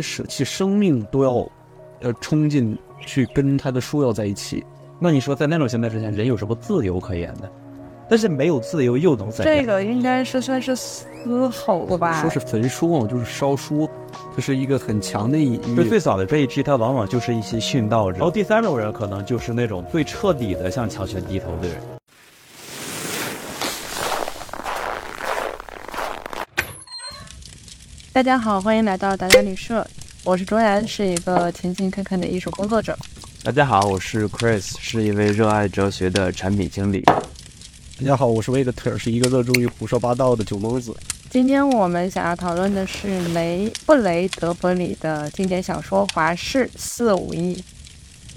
舍弃生命都要，呃，冲进去跟他的书要在一起。那你说在那种形态之下，人有什么自由可言呢？但是没有自由又能怎样？这个应该是算是嘶吼吧？说是焚书，就是烧书，这是一个很强的隐喻。最早的这一批，他往往就是一些殉道者。然后第三种人，可能就是那种最彻底的向强权低头的人。大家好，欢迎来到达达旅社，我是卓然，是一个勤勤恳恳的艺术工作者。大家好，我是 Chris，是一位热爱哲学的产品经理。大家好，我是维克特，是一个热衷于胡说八道的酒蒙子。今天我们想要讨论的是雷布雷德伯里的经典小说《华氏四五亿》。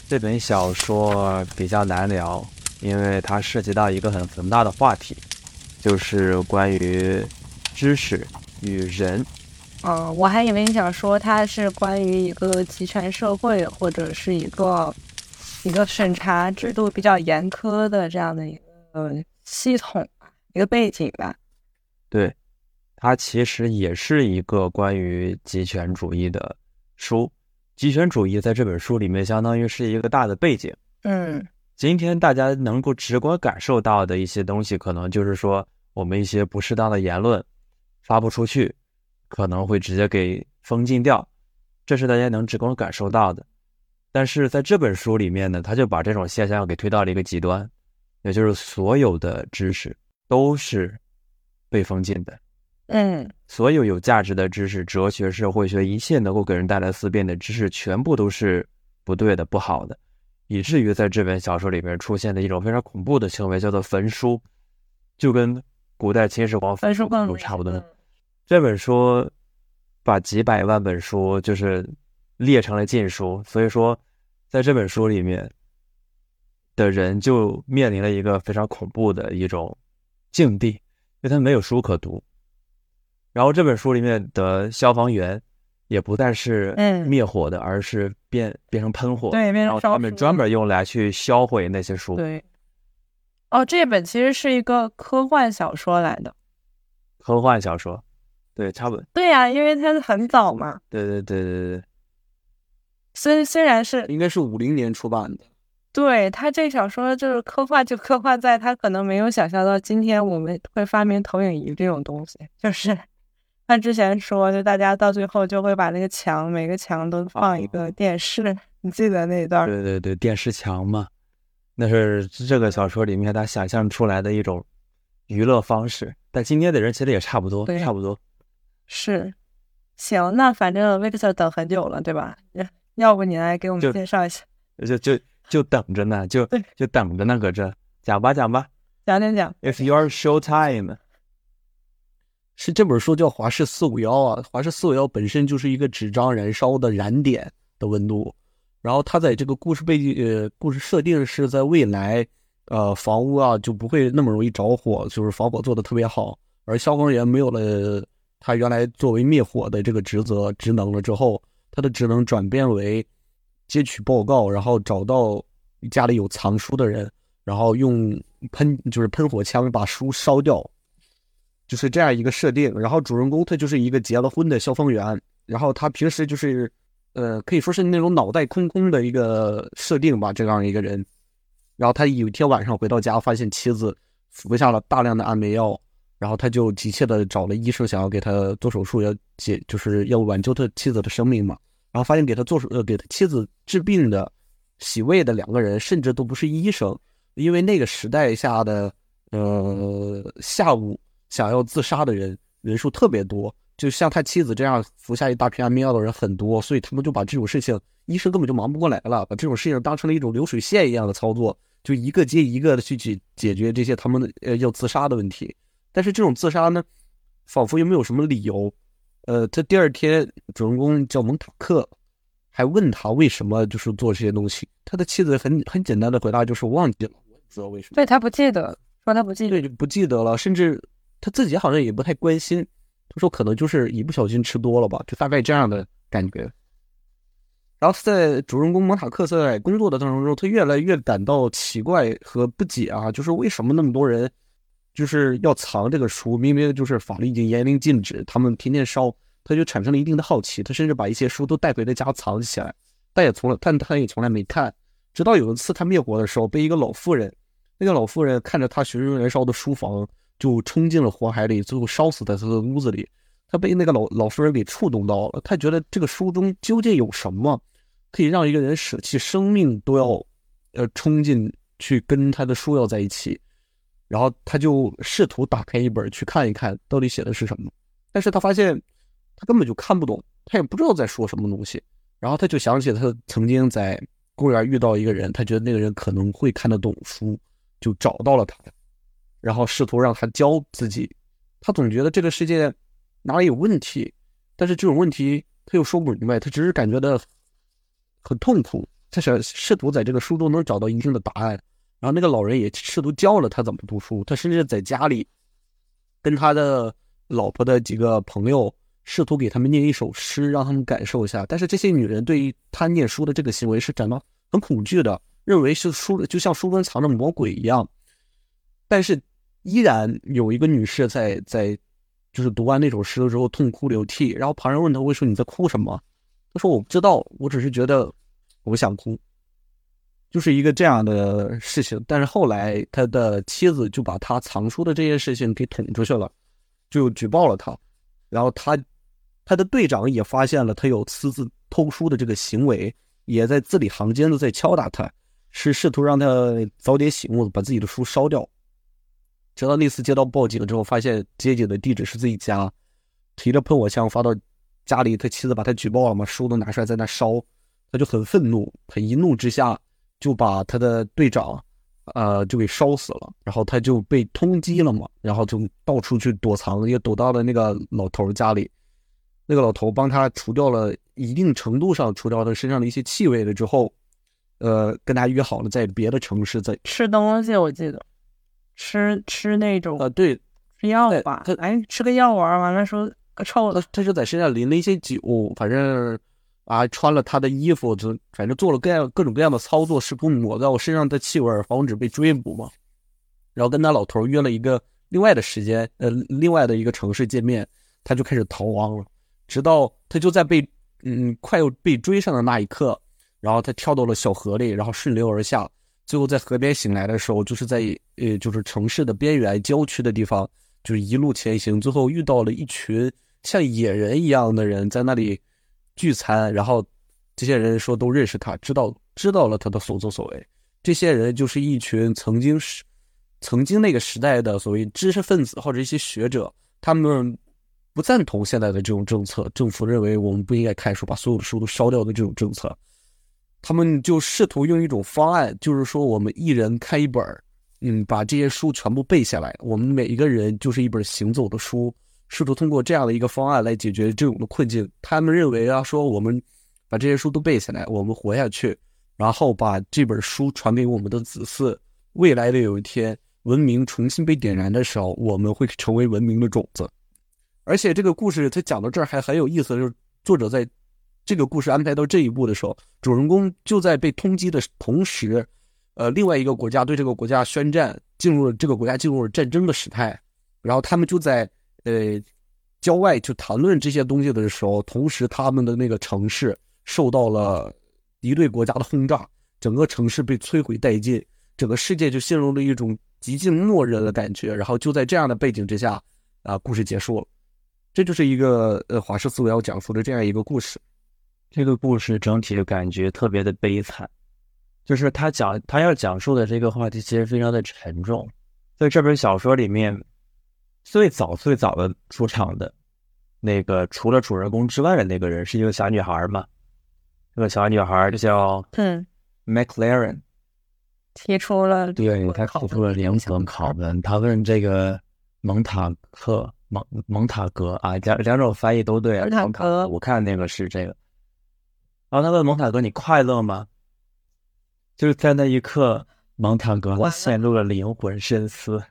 这本小说比较难聊，因为它涉及到一个很宏大的话题，就是关于知识与人。嗯，我还以为你想说它是关于一个集权社会，或者是一个一个审查制度比较严苛的这样的一个。系统一个背景吧，对，它其实也是一个关于极权主义的书。极权主义在这本书里面相当于是一个大的背景。嗯，今天大家能够直观感受到的一些东西，可能就是说我们一些不适当的言论发不出去，可能会直接给封禁掉，这是大家能直观感受到的。但是在这本书里面呢，他就把这种现象给推到了一个极端。也就是所有的知识都是被封禁的，嗯，所有有价值的知识，哲学、社会学，一切能够给人带来思辨的知识，全部都是不对的、不好的，以至于在这本小说里边出现的一种非常恐怖的行为，叫做焚书，就跟古代秦始皇焚书更差不多。这本书把几百万本书就是列成了禁书，所以说在这本书里面。的人就面临了一个非常恐怖的一种境地，因为他没有书可读。然后这本书里面的消防员也不再是灭火的，而是变变成喷火，对，变成他们专门用来去销毁那些书。对，哦，这本其实是一个科幻小说来的，科幻小说，对，差不多。对呀，因为它是很早嘛。对对对对对。虽虽然是应该是五零年出版的。对他这小说就是科幻，就科幻在他可能没有想象到今天我们会发明投影仪这种东西。就是他之前说，就大家到最后就会把那个墙每个墙都放一个电视，你记得那段？对对对，电视墙嘛，那是这个小说里面他想象出来的一种娱乐方式。但今天的人其实也差不多，差不多。是，行，那反正 Victor 等很久了，对吧？要不你来给我们介绍一下？就就。就等着呢，就就等着呢，搁这讲吧，讲吧，讲讲讲。It's your show time。是这本书叫《华氏四五幺》啊，《华氏四五幺》本身就是一个纸张燃烧的燃点的温度，然后它在这个故事背景呃故事设定是在未来，呃房屋啊就不会那么容易着火，就是防火做的特别好，而消防员没有了他原来作为灭火的这个职责职能了之后，他的职能转变为。接取报告，然后找到家里有藏书的人，然后用喷就是喷火枪把书烧掉，就是这样一个设定。然后主人公他就是一个结了婚的消防员，然后他平时就是呃可以说是那种脑袋空空的一个设定吧，这样一个人。然后他有一天晚上回到家，发现妻子服下了大量的安眠药，然后他就急切的找了医生，想要给他做手术，要解就是要挽救他妻子的生命嘛。然后发现给他做手呃给他妻子治病的洗胃的两个人，甚至都不是医生，因为那个时代下的呃下午想要自杀的人人数特别多，就像他妻子这样服下一大片安眠药的人很多，所以他们就把这种事情医生根本就忙不过来了，把这种事情当成了一种流水线一样的操作，就一个接一个的去解解决这些他们呃要自杀的问题，但是这种自杀呢，仿佛又没有什么理由。呃，他第二天主人公叫蒙塔克，还问他为什么就是做这些东西。他的妻子很很简单的回答就是我忘记了，我也不知道为什么。对他不记得，说他不记得，对，不记得了。甚至他自己好像也不太关心。他说可能就是一不小心吃多了吧，就大概这样的感觉。然后在主人公蒙塔克在工作的过程中，他越来越感到奇怪和不解啊，就是为什么那么多人。就是要藏这个书，明明就是法律已经严令禁止，他们天天烧，他就产生了一定的好奇，他甚至把一些书都带回了家藏起来，但也从来但他也从来没看。直到有一次他灭国的时候，被一个老妇人，那个老妇人看着他熊熊燃烧的书房，就冲进了火海里，最后烧死在他的屋子里。他被那个老老妇人给触动到了，他觉得这个书中究竟有什么，可以让一个人舍弃生命都要，呃，冲进去跟他的书要在一起。然后他就试图打开一本去看一看到底写的是什么，但是他发现他根本就看不懂，他也不知道在说什么东西。然后他就想起他曾经在公园遇到一个人，他觉得那个人可能会看得懂书，就找到了他，然后试图让他教自己。他总觉得这个世界。哪里有问题？但是这种问题他又说不明白，他只是感觉到很痛苦。他想试图在这个书中能找到一定的答案。然后那个老人也试图教了他怎么读书。他甚至在家里跟他的老婆的几个朋友试图给他们念一首诗，让他们感受一下。但是这些女人对于他念书的这个行为是感到很恐惧的，认为是书就像书中藏着魔鬼一样。但是依然有一个女士在在。就是读完那首诗的时候痛哭流涕，然后旁人问他为什么你在哭什么，他说我不知道，我只是觉得我想哭，就是一个这样的事情。但是后来他的妻子就把他藏书的这件事情给捅出去了，就举报了他，然后他他的队长也发现了他有私自偷书的这个行为，也在字里行间的在敲打他，是试图让他早点醒悟，把自己的书烧掉。直到那次接到报警之后，发现接警的地址是自己家，提着喷火枪发到家里，他妻子把他举报了嘛，书都拿出来在那烧，他就很愤怒，他一怒之下就把他的队长，呃，就给烧死了，然后他就被通缉了嘛，然后就到处去躲藏，也躲到了那个老头家里，那个老头帮他除掉了一定程度上除掉他身上的一些气味了之后，呃，跟他约好了在别的城市在吃东西，我记得。吃吃那种呃，对，吃药吧。他哎，吃个药丸，完了说臭的。他就在身上淋了一些酒，反正啊，穿了他的衣服，就反正做了各样各种各样的操作，试图抹在我身上的气味，防止被追捕嘛。然后跟他老头约了一个另外的时间，呃，另外的一个城市见面，他就开始逃亡了。直到他就在被嗯快要被追上的那一刻，然后他跳到了小河里，然后顺流而下。最后在河边醒来的时候，就是在呃，就是城市的边缘郊区的地方，就是一路前行。最后遇到了一群像野人一样的人在那里聚餐，然后这些人说都认识他，知道知道了他的所作所为。这些人就是一群曾经是曾经那个时代的所谓知识分子或者一些学者，他们不赞同现在的这种政策，政府认为我们不应该看书，把所有的书都烧掉的这种政策。他们就试图用一种方案，就是说我们一人看一本嗯，把这些书全部背下来。我们每一个人就是一本行走的书，试图通过这样的一个方案来解决这种的困境。他们认为啊，说我们把这些书都背下来，我们活下去，然后把这本书传给我们的子嗣。未来的有一天，文明重新被点燃的时候，我们会成为文明的种子。而且这个故事他讲到这儿还很有意思，就是作者在。这个故事安排到这一步的时候，主人公就在被通缉的同时，呃，另外一个国家对这个国家宣战，进入了这个国家进入了战争的时态，然后他们就在呃郊外去谈论这些东西的时候，同时他们的那个城市受到了敌对国家的轰炸，整个城市被摧毁殆尽，整个世界就陷入了一种极尽默认的感觉，然后就在这样的背景之下，啊，故事结束了，这就是一个呃华氏思维要讲述的这样一个故事。这个故事整体的感觉特别的悲惨，就是他讲他要讲述的这个话题其实非常的沉重。在这本小说里面，最早最早的出场的那个除了主人公之外的那个人是一个小女孩嘛？这个小女孩就叫嗯，McLaren，提出了对他提出了灵魂拷问，他问这个蒙塔克蒙蒙塔格啊，两两种翻译都对。蒙塔格，我看那个是这个。然后他问蒙塔格：“你快乐吗？”就是在那一刻，蒙塔格陷入了灵魂深思。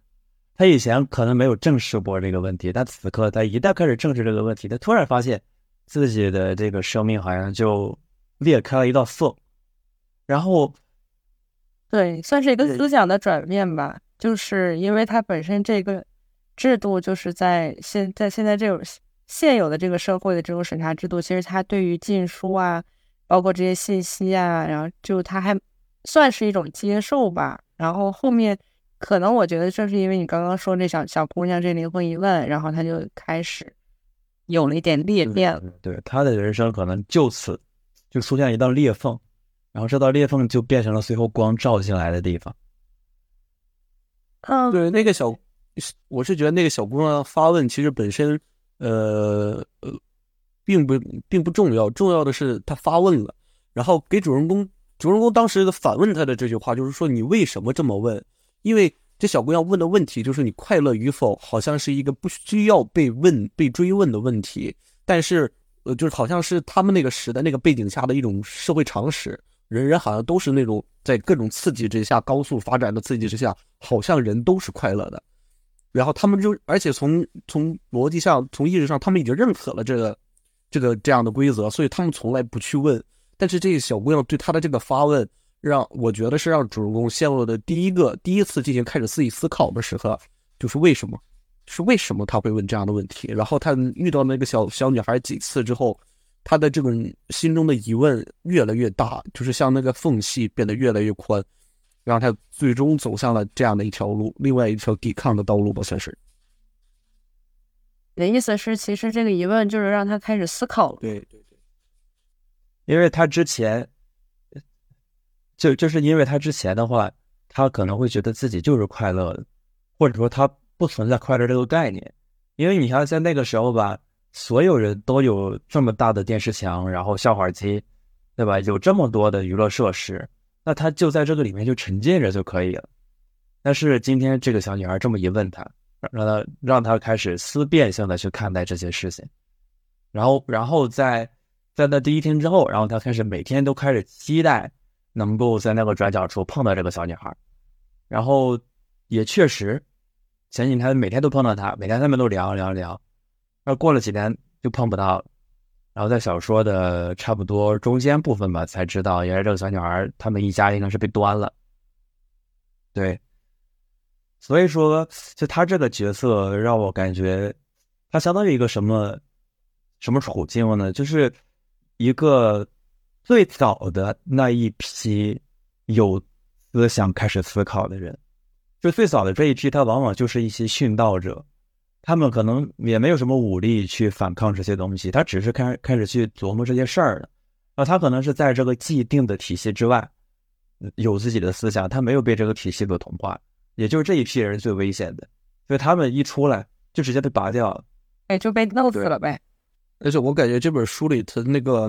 他以前可能没有正视过这个问题，但此刻他一旦开始正视这个问题，他突然发现自己的这个生命好像就裂开了一道缝。然后，对，算是一个思想的转变吧。就是因为他本身这个制度就是在现在现在这种现有的这个社会的这种审查制度，其实他对于禁书啊，包括这些信息啊，然后就他还算是一种接受吧。然后后面可能我觉得正是因为你刚刚说这小小姑娘这灵魂一问，然后她就开始有了一点裂变了。对，她的人生可能就此就出现一道裂缝，然后这道裂缝就变成了随后光照进来的地方。嗯，对，那个小，我是觉得那个小姑娘发问，其实本身，呃呃，并不并不重要，重要的是她发问了，然后给主人公，主人公当时的反问她的这句话，就是说你为什么这么问？因为这小姑娘问的问题就是你快乐与否，好像是一个不需要被问、被追问的问题，但是，呃，就是好像是他们那个时代那个背景下的一种社会常识。人人好像都是那种在各种刺激之下、高速发展的刺激之下，好像人都是快乐的。然后他们就，而且从从逻辑上、从意识上，他们已经认可了这个这个这样的规则，所以他们从来不去问。但是这个小姑娘对她的这个发问，让我觉得是让主人公陷入的第一个第一次进行开始自己思考的时刻，就是为什么？是为什么他会问这样的问题？然后他遇到那个小小女孩几次之后。他的这种心中的疑问越来越大，就是像那个缝隙变得越来越宽，让他最终走向了这样的一条路，另外一条抵抗的道路吧，算是。你的意思是，其实这个疑问就是让他开始思考了。对对对，因为他之前，就就是因为他之前的话，他可能会觉得自己就是快乐的，或者说他不存在快乐这个概念，因为你看在那个时候吧。所有人都有这么大的电视墙，然后笑话机，对吧？有这么多的娱乐设施，那他就在这个里面就沉浸着就可以了。但是今天这个小女孩这么一问他，让他让他开始思辨性的去看待这些事情，然后，然后在在那第一天之后，然后他开始每天都开始期待能够在那个转角处碰到这个小女孩，然后也确实前几天每天都碰到她，每天他们都聊聊聊。那过了几天就碰不到，然后在小说的差不多中间部分吧，才知道原来这个小女孩他们一家应该是被端了。对，所以说就他这个角色让我感觉，他相当于一个什么什么处境呢？就是一个最早的那一批有思想开始思考的人，就最早的这一批，他往往就是一些殉道者。他们可能也没有什么武力去反抗这些东西，他只是开开始去琢磨这些事儿了。啊，他可能是在这个既定的体系之外，有自己的思想，他没有被这个体系所同化。也就是这一批人最危险的，所以他们一出来就直接被拔掉了，哎，就被弄死了呗。而且我感觉这本书里，他那个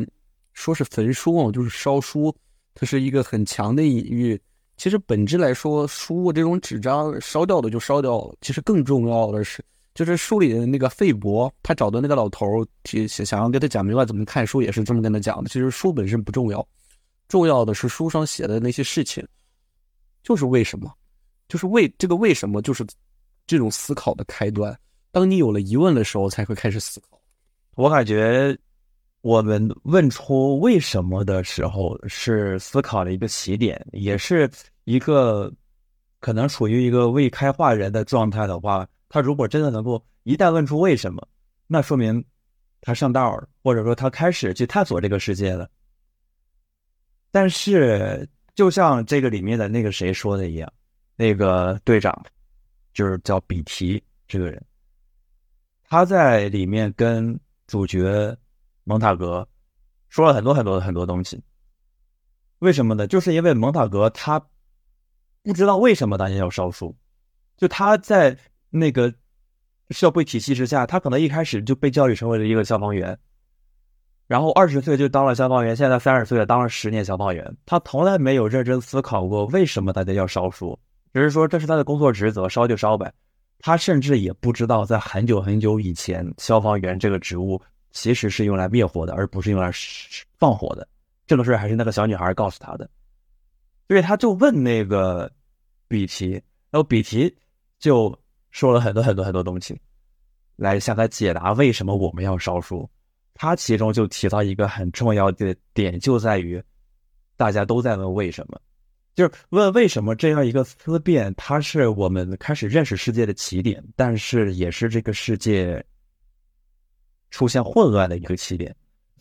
说是焚书啊，就是烧书，它是一个很强的隐喻。其实本质来说，书这种纸张烧掉的就烧掉了。其实更重要的是。就是书里的那个费伯，他找的那个老头，想想要给他讲明白怎么看书，也是这么跟他讲的。其实书本身不重要，重要的是书上写的那些事情，就是为什么，就是为这个为什么，就是这种思考的开端。当你有了疑问的时候，才会开始思考。我感觉我们问出为什么的时候，是思考的一个起点，也是一个可能处于一个未开化人的状态的话。他如果真的能够一旦问出为什么，那说明他上道了，或者说他开始去探索这个世界了。但是，就像这个里面的那个谁说的一样，那个队长就是叫比提这个人，他在里面跟主角蒙塔格说了很多很多的很多东西。为什么呢？就是因为蒙塔格他不知道为什么大家要烧书，就他在。那个社会体系之下，他可能一开始就被教育成为了一个消防员，然后二十岁就当了消防员，现在三十岁了，当了十年消防员，他从来没有认真思考过为什么大家要烧书，只是说这是他的工作职责，烧就烧呗。他甚至也不知道，在很久很久以前，消防员这个职务其实是用来灭火的，而不是用来放火的。这个事儿还是那个小女孩告诉他的，所以他就问那个比提，然后比提就。说了很多很多很多东西，来向他解答为什么我们要烧书。他其中就提到一个很重要的点，就在于大家都在问为什么，就是问为什么这样一个思辨，它是我们开始认识世界的起点，但是也是这个世界出现混乱的一个起点。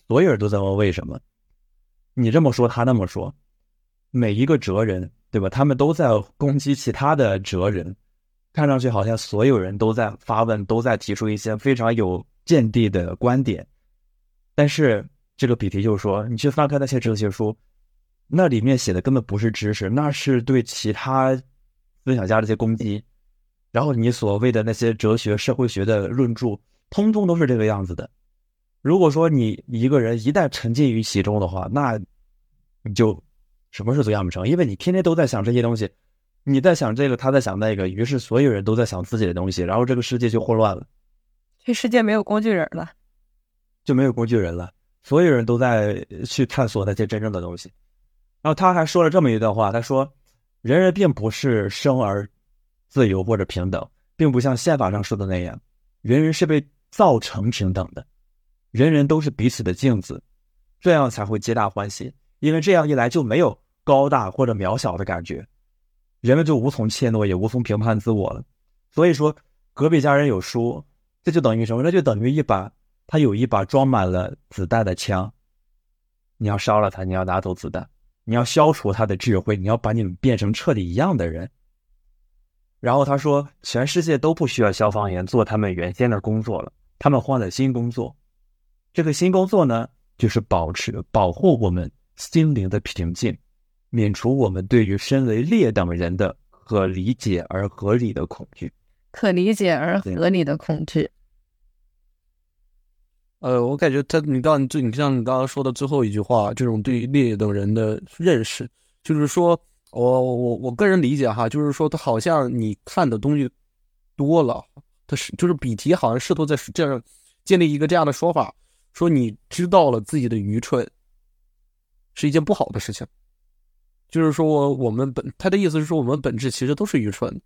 所有人都在问为什么，你这么说，他那么说，每一个哲人，对吧？他们都在攻击其他的哲人，看上去好像所有人都在发问，都在提出一些非常有见地的观点。但是这个比提就说，你去翻开那些哲学书，那里面写的根本不是知识，那是对其他思想家的一些攻击。然后你所谓的那些哲学、社会学的论著，通通都是这个样子的。如果说你一个人一旦沉浸于其中的话，那你就什么事都干不成，因为你天天都在想这些东西，你在想这个，他在想那个，于是所有人都在想自己的东西，然后这个世界就混乱了，这世界没有工具人了，就没有工具人了，所有人都在去探索那些真正的东西。然后他还说了这么一段话，他说：“人人并不是生而。”自由或者平等，并不像宪法上说的那样，人人是被造成平等的，人人都是彼此的镜子，这样才会皆大欢喜。因为这样一来就没有高大或者渺小的感觉，人们就无从怯懦，也无从评判自我了。所以说，隔壁家人有书，这就等于什么？那就等于一把他有一把装满了子弹的枪，你要烧了他，你要拿走子弹，你要消除他的智慧，你要把你们变成彻底一样的人。然后他说：“全世界都不需要消防员做他们原先的工作了，他们换了新工作。这个新工作呢，就是保持、保护我们心灵的平静，免除我们对于身为劣等人的可理解而合理的恐惧。可理解而合理的恐惧。呃，我感觉他，你刚就你像你刚刚说的最后一句话，这种对于劣等人的认识，就是说。”我我我个人理解哈，就是说他好像你看的东西多了，他是就是比提好像试图在这样建立一个这样的说法，说你知道了自己的愚蠢是一件不好的事情，就是说我们本他的意思是说我们本质其实都是愚蠢，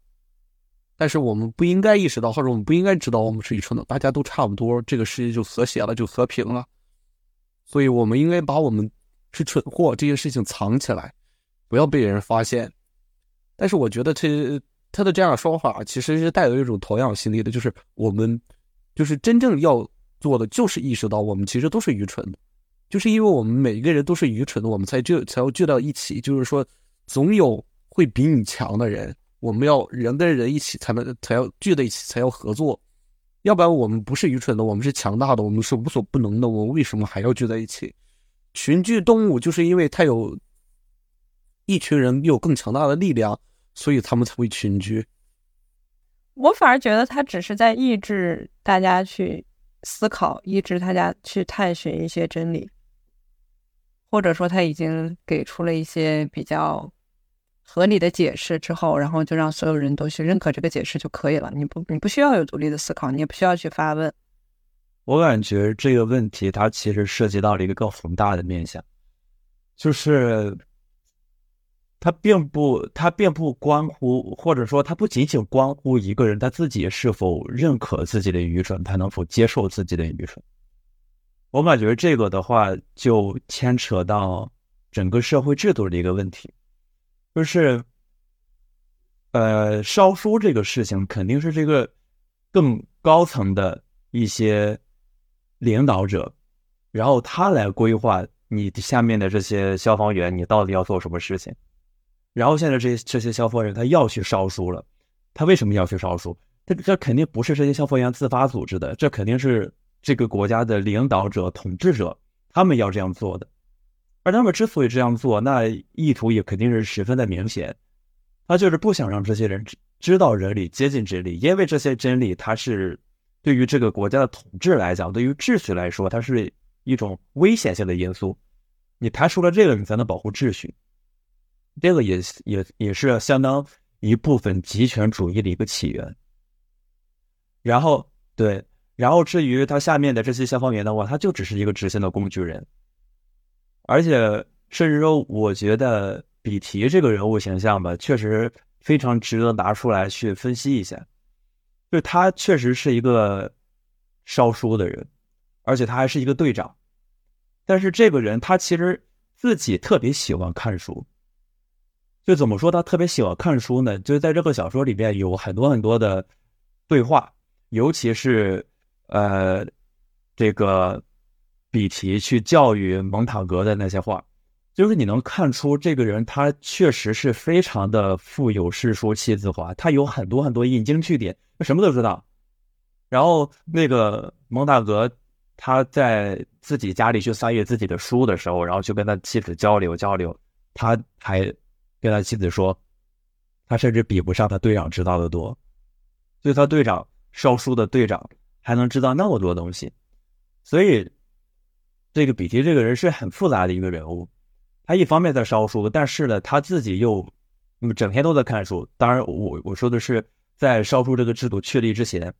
但是我们不应该意识到或者我们不应该知道我们是愚蠢的，大家都差不多，这个世界就和谐了，就和平了，所以我们应该把我们是蠢货这件事情藏起来。不要被人发现，但是我觉得这他的这样的说法其实是带有一种同样心理的，就是我们就是真正要做的就是意识到我们其实都是愚蠢的，就是因为我们每一个人都是愚蠢的，我们才聚才要聚到一起，就是说总有会比你强的人，我们要人跟人一起才能才要聚在一起才要合作，要不然我们不是愚蠢的，我们是强大的，我们是无所不能的，我们为什么还要聚在一起？群居动物就是因为它有。一群人有更强大的力量，所以他们才会群居。我反而觉得他只是在抑制大家去思考，抑制大家去探寻一些真理，或者说他已经给出了一些比较合理的解释之后，然后就让所有人都去认可这个解释就可以了。你不，你不需要有独立的思考，你也不需要去发问。我感觉这个问题它其实涉及到了一个更宏大的面向，就是。它并不，它并不关乎，或者说，它不仅仅关乎一个人他自己是否认可自己的愚蠢，他能否接受自己的愚蠢。我感觉这个的话，就牵扯到整个社会制度的一个问题，就是，呃，烧书这个事情肯定是这个更高层的一些领导者，然后他来规划你下面的这些消防员，你到底要做什么事情。然后现在这些这些消防员他要去烧书了，他为什么要去烧书？这这肯定不是这些消防员自发组织的，这肯定是这个国家的领导者、统治者他们要这样做的。而他们之所以这样做，那意图也肯定是十分的明显，他就是不想让这些人知知道真理、接近真理，因为这些真理它是对于这个国家的统治来讲，对于秩序来说，它是一种危险性的因素。你排除了这个，你才能保护秩序。这个也也也是相当一部分极权主义的一个起源。然后对，然后至于他下面的这些消防员的话，他就只是一个直线的工具人。而且甚至说，我觉得比提这个人物形象吧，确实非常值得拿出来去分析一下。就他确实是一个烧书的人，而且他还是一个队长。但是这个人他其实自己特别喜欢看书。就怎么说他特别喜欢看书呢？就是在这个小说里边有很多很多的对话，尤其是呃这个比提去教育蒙塔格的那些话，就是你能看出这个人他确实是非常的富有诗书气自华，他有很多很多引经据典，他什么都知道。然后那个蒙塔格他在自己家里去翻阅自己的书的时候，然后去跟他妻子交流交流，他还跟他妻子说，他甚至比不上他队长知道的多，所以他队长烧书的队长还能知道那么多东西，所以这个比提这个人是很复杂的一个人物。他一方面在烧书，但是呢，他自己又整天都在看书。当然，我我说的是在烧书这个制度确立之前，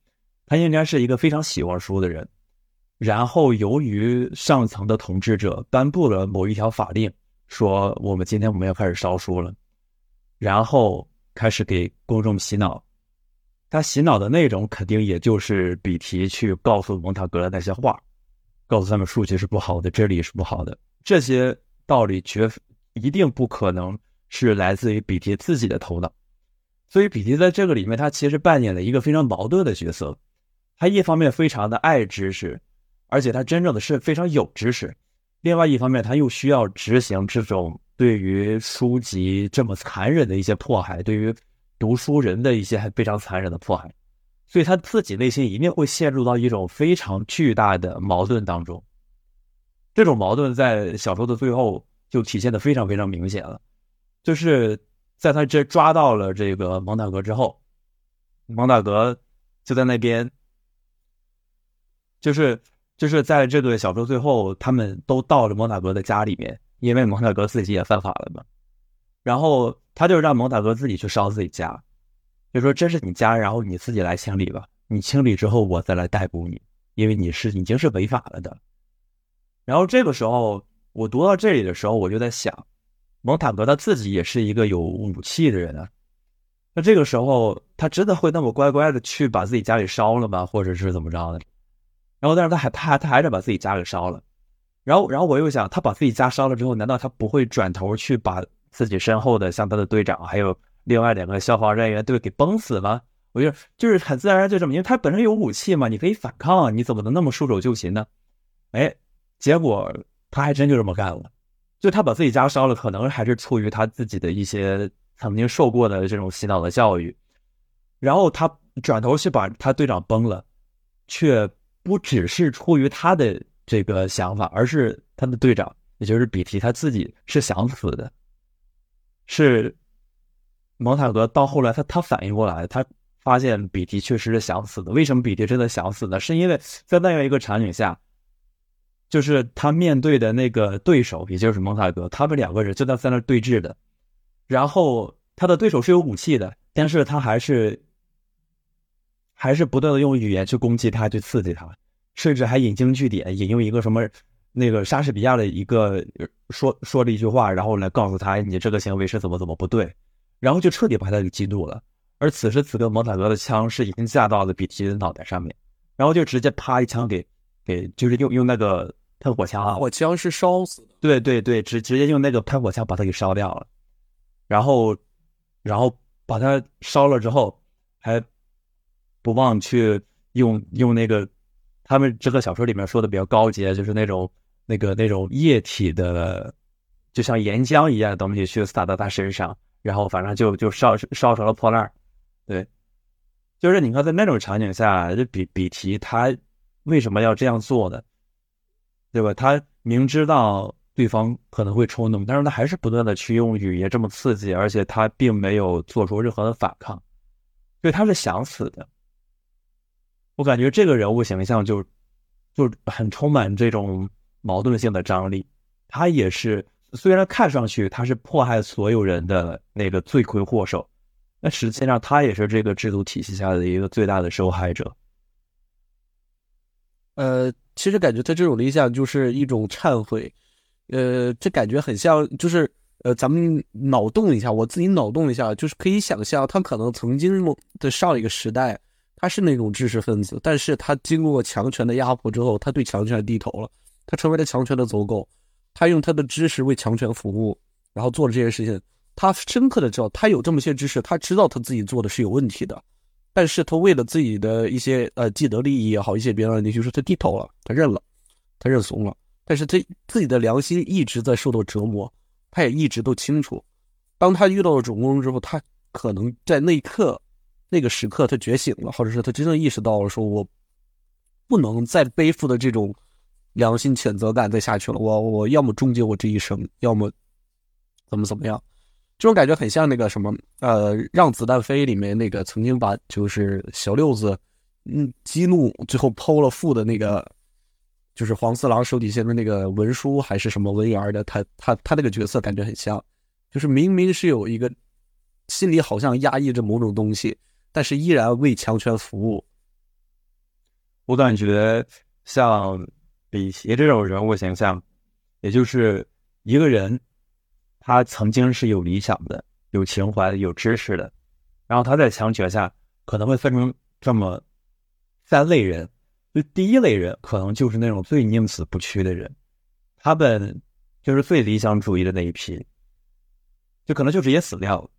他应该是一个非常喜欢书的人。然后，由于上层的统治者颁布了某一条法令，说我们今天我们要开始烧书了，然后开始给公众洗脑。他洗脑的内容肯定也就是比提去告诉蒙塔格的那些话，告诉他们数学是不好的，真理是不好的这些。道理绝一定不可能是来自于比提自己的头脑，所以比提在这个里面，他其实扮演了一个非常矛盾的角色。他一方面非常的爱知识，而且他真正的是非常有知识；另外一方面，他又需要执行这种对于书籍这么残忍的一些迫害，对于读书人的一些非常残忍的迫害，所以他自己内心一定会陷入到一种非常巨大的矛盾当中。这种矛盾在小说的最后就体现的非常非常明显了，就是在他这抓到了这个蒙塔格之后，蒙塔格就在那边，就是就是在这个小说最后，他们都到了蒙塔格的家里面，因为蒙塔格自己也犯法了嘛，然后他就让蒙塔格自己去烧自己家，就说这是你家，然后你自己来清理吧，你清理之后我再来逮捕你，因为你是已经是违法了的。然后这个时候，我读到这里的时候，我就在想，蒙塔格他自己也是一个有武器的人啊。那这个时候，他真的会那么乖乖的去把自己家里烧了吗？或者是怎么着的？然后，但是他还他还他还是把自己家给烧了。然后，然后我又想，他把自己家烧了之后，难道他不会转头去把自己身后的像他的队长还有另外两个消防人员对给崩死吗？我觉得就是很自然而然就这么，因为他本身有武器嘛，你可以反抗，你怎么能那么束手就擒呢？哎。结果他还真就这么干了，就他把自己家烧了，可能还是出于他自己的一些曾经受过的这种洗脑的教育。然后他转头去把他队长崩了，却不只是出于他的这个想法，而是他的队长，也就是比提他自己是想死的。是蒙塔格到后来他他反应过来，他发现比提确实是想死的。为什么比提真的想死呢？是因为在那样一个场景下。就是他面对的那个对手，也就是蒙塔格，他们两个人就在在那对峙的。然后他的对手是有武器的，但是他还是还是不断的用语言去攻击他，去刺激他，甚至还引经据典，引用一个什么那个莎士比亚的一个说说了一句话，然后来告诉他你这个行为是怎么怎么不对，然后就彻底把他给激怒了。而此时此刻，蒙塔格的枪是已经架到了比提的脑袋上面，然后就直接啪一枪给。给就是用用那个喷火枪啊，火枪是烧死的。对对对，直直接用那个喷火枪把他给烧掉了，然后然后把他烧了之后，还不忘去用用那个他们这个小说里面说的比较高级，就是那种那个那种液体的，就像岩浆一样的东西去洒到他身上，然后反正就就烧烧成了破烂对，就是你看在那种场景下，就比比提他。为什么要这样做呢？对吧？他明知道对方可能会冲动，但是他还是不断的去用语言这么刺激，而且他并没有做出任何的反抗，所以他是想死的。我感觉这个人物形象就就很充满这种矛盾性的张力。他也是虽然看上去他是迫害所有人的那个罪魁祸首，那实际上他也是这个制度体系下的一个最大的受害者。呃，其实感觉他这种理想就是一种忏悔，呃，这感觉很像，就是呃，咱们脑洞一下，我自己脑洞一下，就是可以想象他可能曾经的上一个时代，他是那种知识分子，但是他经过强权的压迫之后，他对强权低头了，他成为了强权的走狗，他用他的知识为强权服务，然后做了这件事情，他深刻的知道他有这么些知识，他知道他自己做的是有问题的，但是他为了自己的一些呃既得利益也好，一些别的问题，就是他低头了，他认了，他认怂了。但是他自己的良心一直在受到折磨，他也一直都清楚。当他遇到了主公之后，他可能在那一刻、那个时刻，他觉醒了，或者是他真正意识到了，说我不能再背负的这种良心谴责感再下去了。我我要么终结我这一生，要么怎么怎么样。这种感觉很像那个什么，呃，《让子弹飞》里面那个曾经把就是小六子，嗯，激怒，最后剖了腹的那个。就是黄四郎手底下的那个文书还是什么文员的，他他他那个角色感觉很像，就是明明是有一个心里好像压抑着某种东西，但是依然为强权服务。我感觉像李琦这种人物形象，也就是一个人，他曾经是有理想的、有情怀、有知识的，然后他在强权下可能会分成这么三类人。就第一类人，可能就是那种最宁死不屈的人，他们就是最理想主义的那一批，就可能就直接死掉了。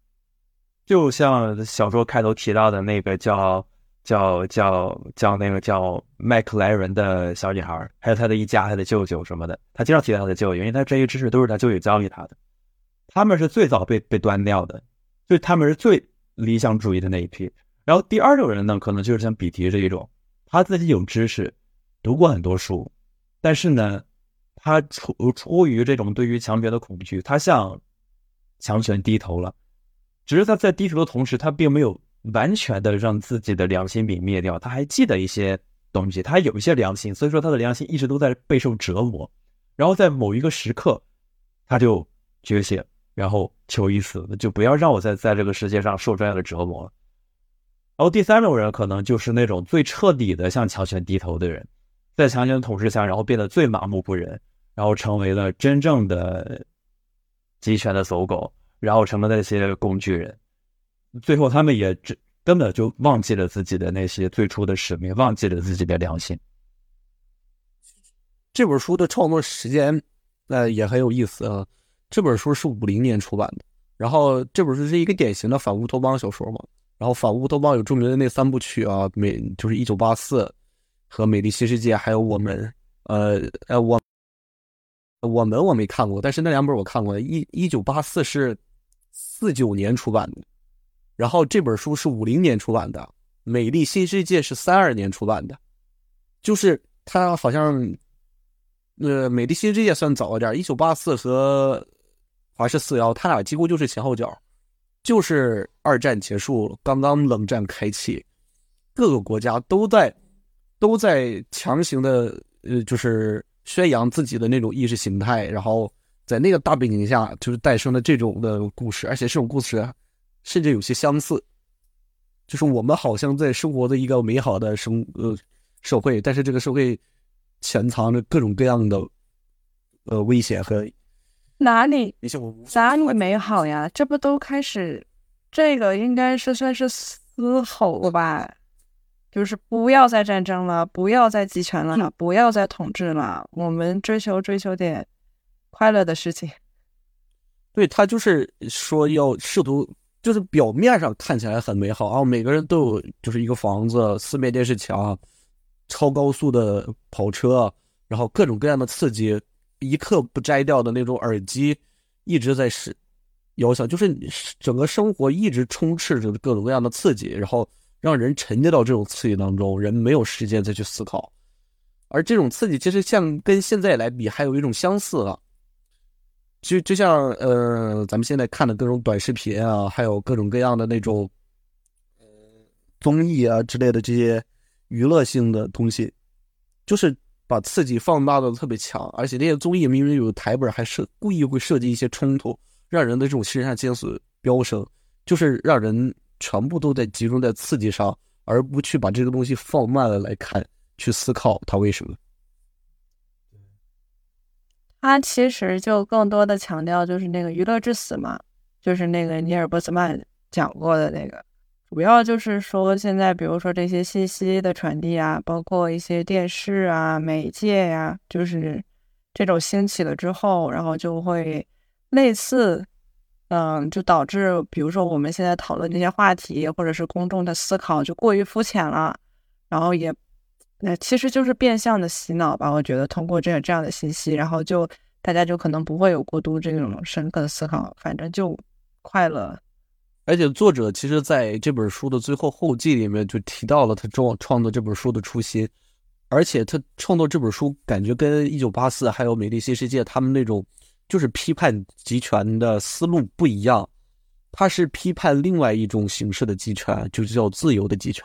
就像小说开头提到的那个叫叫叫叫那个叫麦克莱伦的小女孩，还有她的一家，她的舅舅什么的，他经常提到他的舅舅，因为他这些知识都是他舅舅教给他的。他们是最早被被端掉的，所以他们是最理想主义的那一批。然后第二种人呢，可能就是像比提这一种。他自己有知识，读过很多书，但是呢，他出出于这种对于强权的恐惧，他向强权低头了。只是他在低头的同时，他并没有完全的让自己的良心泯灭掉，他还记得一些东西，他有一些良心，所以说他的良心一直都在备受折磨。然后在某一个时刻，他就觉醒，然后求一死，就不要让我再在这个世界上受这样的折磨了。然后第三种人可能就是那种最彻底的向强权低头的人，在强权的统治下，然后变得最麻木不仁，然后成为了真正的集权的走狗，然后成了那些工具人，最后他们也只根本就忘记了自己的那些最初的使命，忘记了自己的良心。这本书的创作时间，呃，也很有意思啊。这本书是五零年出版的，然后这本书是一个典型的反乌托邦小说嘛。然后反乌托邦有著名的那三部曲啊，美就是《一九八四》和《美丽新世界》，还有我们，呃呃，我我们我没看过，但是那两本我看过。一一九八四是四九年出版的，然后这本书是五零年出版的，《美丽新世界》是三二年出版的，就是它好像，呃，《美丽新世界》算早一点，《一九八四》和《华氏四幺》，它俩几乎就是前后脚。就是二战结束，刚刚冷战开启，各个国家都在都在强行的呃，就是宣扬自己的那种意识形态，然后在那个大背景下，就是诞生了这种的故事，而且这种故事甚至有些相似，就是我们好像在生活的一个美好的生呃社会，但是这个社会潜藏着各种各样的呃危险和。哪里？哪里美好呀？这不都开始？这个应该是算是嘶吼了吧？就是不要再战争了，不要再集权了，不要再统治了。我们追求追求点快乐的事情。对他就是说要试图，就是表面上看起来很美好啊，每个人都有就是一个房子、四面电视墙、超高速的跑车，然后各种各样的刺激。一刻不摘掉的那种耳机，一直在是摇响，就是整个生活一直充斥着各种各样的刺激，然后让人沉浸到这种刺激当中，人没有时间再去思考。而这种刺激其实像跟现在来比，还有一种相似啊，就就像呃，咱们现在看的各种短视频啊，还有各种各样的那种呃综艺啊之类的这些娱乐性的东西，就是。把刺激放大的特别强，而且那些综艺明明有台本，还设故意会设计一些冲突，让人的这种肾上腺素飙升，就是让人全部都在集中在刺激上，而不去把这个东西放慢了来看，去思考它为什么。他其实就更多的强调就是那个娱乐至死嘛，就是那个尼尔波斯曼讲过的那个。主要就是说，现在比如说这些信息的传递啊，包括一些电视啊、媒介呀，就是这种兴起了之后，然后就会类似，嗯，就导致比如说我们现在讨论这些话题，或者是公众的思考就过于肤浅了，然后也，那其实就是变相的洗脑吧。我觉得通过这这样的信息，然后就大家就可能不会有过多这种深刻的思考，反正就快乐。而且作者其实在这本书的最后后记里面就提到了他创创作这本书的初心，而且他创作这本书感觉跟《一九八四》还有《美丽新世界》他们那种就是批判集权的思路不一样，他是批判另外一种形式的集权，就叫自由的集权，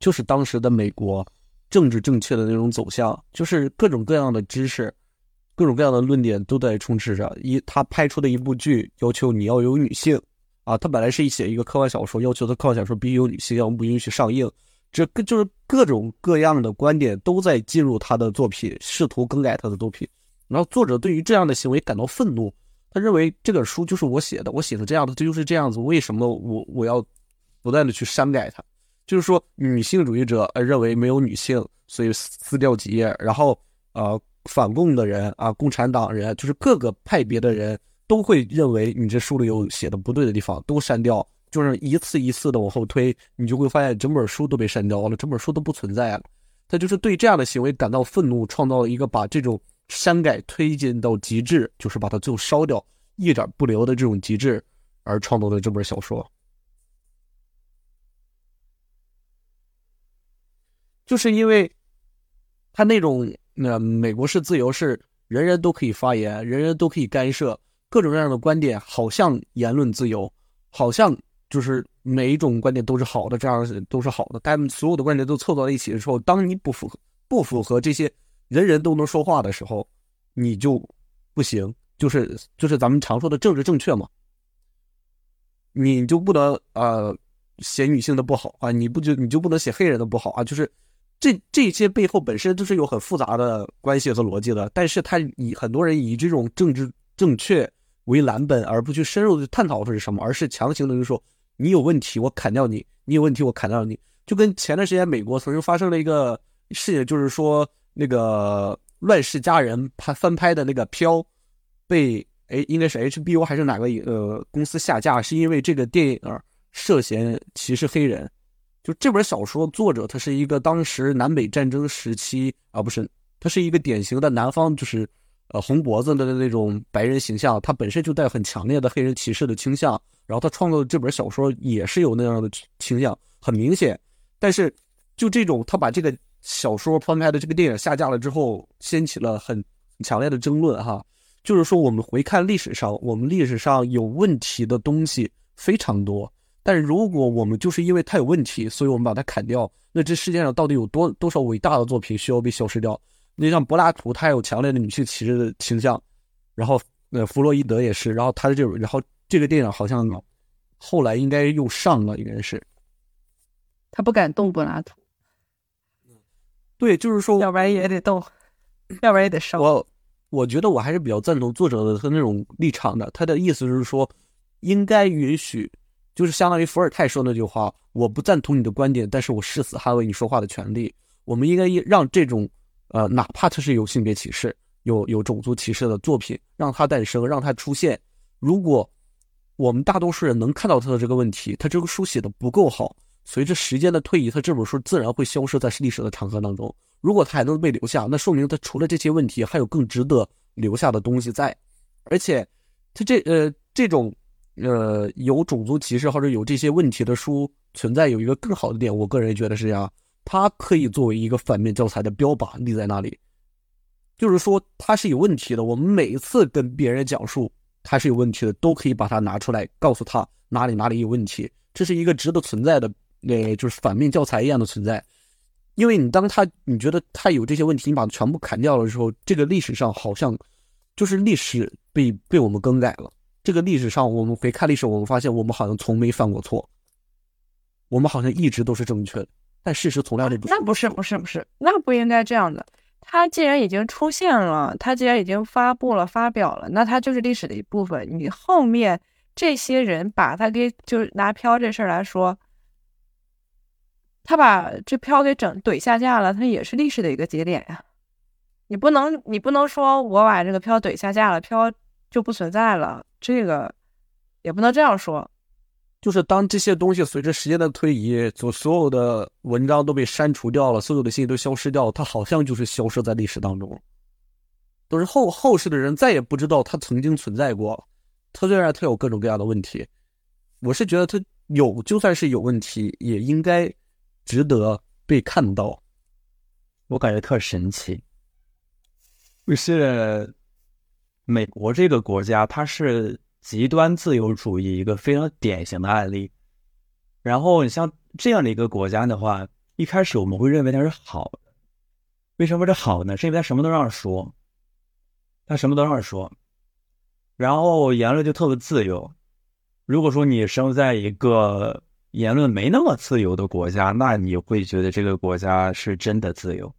就是当时的美国政治正确的那种走向，就是各种各样的知识、各种各样的论点都在充斥着。一他拍出的一部剧，要求你要有女性。啊，他本来是写一个科幻小说，要求他科幻小说必须有女性，要不允许上映。这个就是各种各样的观点都在进入他的作品，试图更改他的作品。然后作者对于这样的行为感到愤怒，他认为这本书就是我写的，我写的这样的，这就是这样子。为什么我我要不断的去删改它？就是说，女性主义者呃认为没有女性，所以撕掉几页。然后呃，反共的人啊，共产党人，就是各个派别的人。都会认为你这书里有写的不对的地方，都删掉，就是一次一次的往后推，你就会发现整本书都被删掉了，整本书都不存在了。他就是对这样的行为感到愤怒，创造了一个把这种删改推进到极致，就是把它最后烧掉，一点不留的这种极致，而创作的这本小说。就是因为他那种那美国式自由，是人人都可以发言，人人都可以干涉。各种各样的观点，好像言论自由，好像就是每一种观点都是好的，这样都是好的。但所有的观点都凑到一起的时候，当你不符合不符合这些人人都能说话的时候，你就不行。就是就是咱们常说的政治正确嘛，你就不能呃写女性的不好啊，你不就你就不能写黑人的不好啊？就是这这些背后本身都是有很复杂的关系和逻辑的，但是他以很多人以这种政治正确。为蓝本，而不去深入的探讨是什么，而是强行的就说你有问题，我砍掉你；你有问题，我砍掉你。就跟前段时间美国曾经发生了一个事情，就是说那个《乱世佳人》拍翻拍的那个《飘》，被哎应该是 HBO 还是哪个呃公司下架，是因为这个电影涉嫌歧视黑人。就这本小说作者他是一个当时南北战争时期啊，不是，他是一个典型的南方，就是。呃，红脖子的那种白人形象，他本身就带很强烈的黑人歧视的倾向。然后他创作的这本小说也是有那样的倾向，很明显。但是，就这种他把这个小说翻拍的这个电影下架了之后，掀起了很强烈的争论哈。就是说，我们回看历史上，我们历史上有问题的东西非常多。但是，如果我们就是因为它有问题，所以我们把它砍掉，那这世界上到底有多多少伟大的作品需要被消失掉？那像柏拉图，他有强烈的女性歧视的倾向，然后呃，弗洛伊德也是，然后他的这种，然后这个电影好像后来应该又上了，应该是他不敢动柏拉图，对，就是说，要不然也得动，要不然也得上。我我觉得我还是比较赞同作者的他那种立场的，他的意思是说，应该允许，就是相当于伏尔泰说那句话，我不赞同你的观点，但是我誓死捍卫你说话的权利。我们应该让这种。呃，哪怕它是有性别歧视、有有种族歧视的作品，让它诞生，让它出现。如果我们大多数人能看到他的这个问题，他这个书写的不够好，随着时间的推移，他这本书自然会消失在历史的长河当中。如果他还能被留下，那说明他除了这些问题，还有更值得留下的东西在。而且，他这呃这种呃有种族歧视或者有这些问题的书存在，有一个更好的点，我个人觉得是这样。它可以作为一个反面教材的标靶立在那里，就是说它是有问题的。我们每一次跟别人讲述它是有问题的，都可以把它拿出来告诉他哪里哪里有问题。这是一个值得存在的，呃，就是反面教材一样的存在。因为你当他你觉得他有这些问题，你把它全部砍掉了之后，这个历史上好像就是历史被被我们更改了。这个历史上我们回看历史，我们发现我们好像从没犯过错，我们好像一直都是正确的。但事实从来都不那不是不是不是，那不应该这样的。它既然已经出现了，它既然已经发布了、发表了，那它就是历史的一部分。你后面这些人把它给，就是拿飘这事儿来说，他把这飘给整怼下架了，它也是历史的一个节点呀。你不能，你不能说我把这个飘怼下架了，飘就不存在了。这个也不能这样说。就是当这些东西随着时间的推移，所所有的文章都被删除掉了，所有的信息都消失掉了，它好像就是消失在历史当中，都是后后世的人再也不知道它曾经存在过。它虽然它有各种各样的问题，我是觉得它有，就算是有问题，也应该值得被看到。我感觉特神奇，就是美国这个国家，它是。极端自由主义一个非常典型的案例。然后你像这样的一个国家的话，一开始我们会认为它是好的。为什么是好呢？是因为它什么都让说，它什么都让说，然后言论就特别自由。如果说你生在一个言论没那么自由的国家，那你会觉得这个国家是真的自由。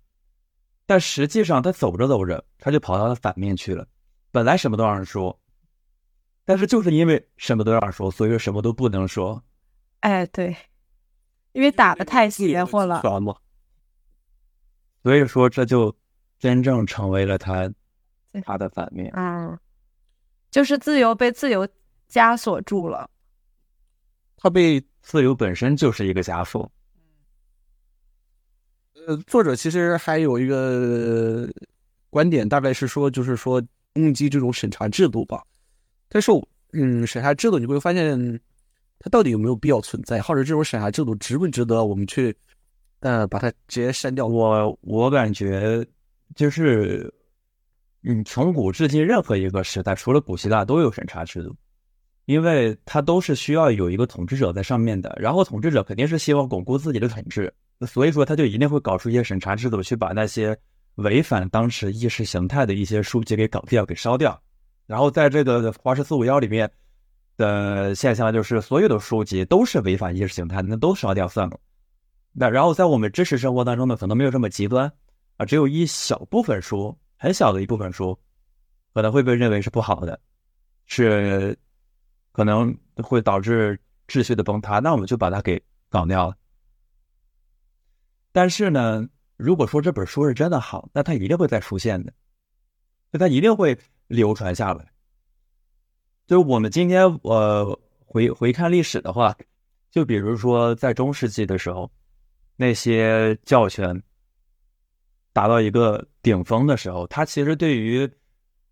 但实际上，它走着走着，它就跑到了反面去了。本来什么都让说。但是就是因为什么都让说，所以说什么都不能说。哎，对，因为打的太邪乎了。所以说这就真正成为了他他的反面。嗯，就是自由被自由枷锁住了。他被自由本身就是一个枷锁。呃，作者其实还有一个观点，大概是说，就是说攻击这种审查制度吧。但是，嗯，审查制度你会发现，它到底有没有必要存在，或者这种审查制度值不值得我们去，呃，把它直接删掉？我我感觉就是，嗯，从古至今任何一个时代，除了古希腊都有审查制度，因为它都是需要有一个统治者在上面的，然后统治者肯定是希望巩固自己的统治，所以说他就一定会搞出一些审查制度，去把那些违反当时意识形态的一些书籍给搞掉、给烧掉。然后在这个华氏四五幺里面的现象就是，所有的书籍都是违反意识形态，那都烧掉算了。那然后在我们真实生活当中呢，可能没有这么极端啊，只有一小部分书，很小的一部分书，可能会被认为是不好的，是可能会导致秩序的崩塌，那我们就把它给搞掉了。但是呢，如果说这本书是真的好，那它一定会再出现的，那它一定会。流传下来，就是我们今天呃回回看历史的话，就比如说在中世纪的时候，那些教权达到一个顶峰的时候，他其实对于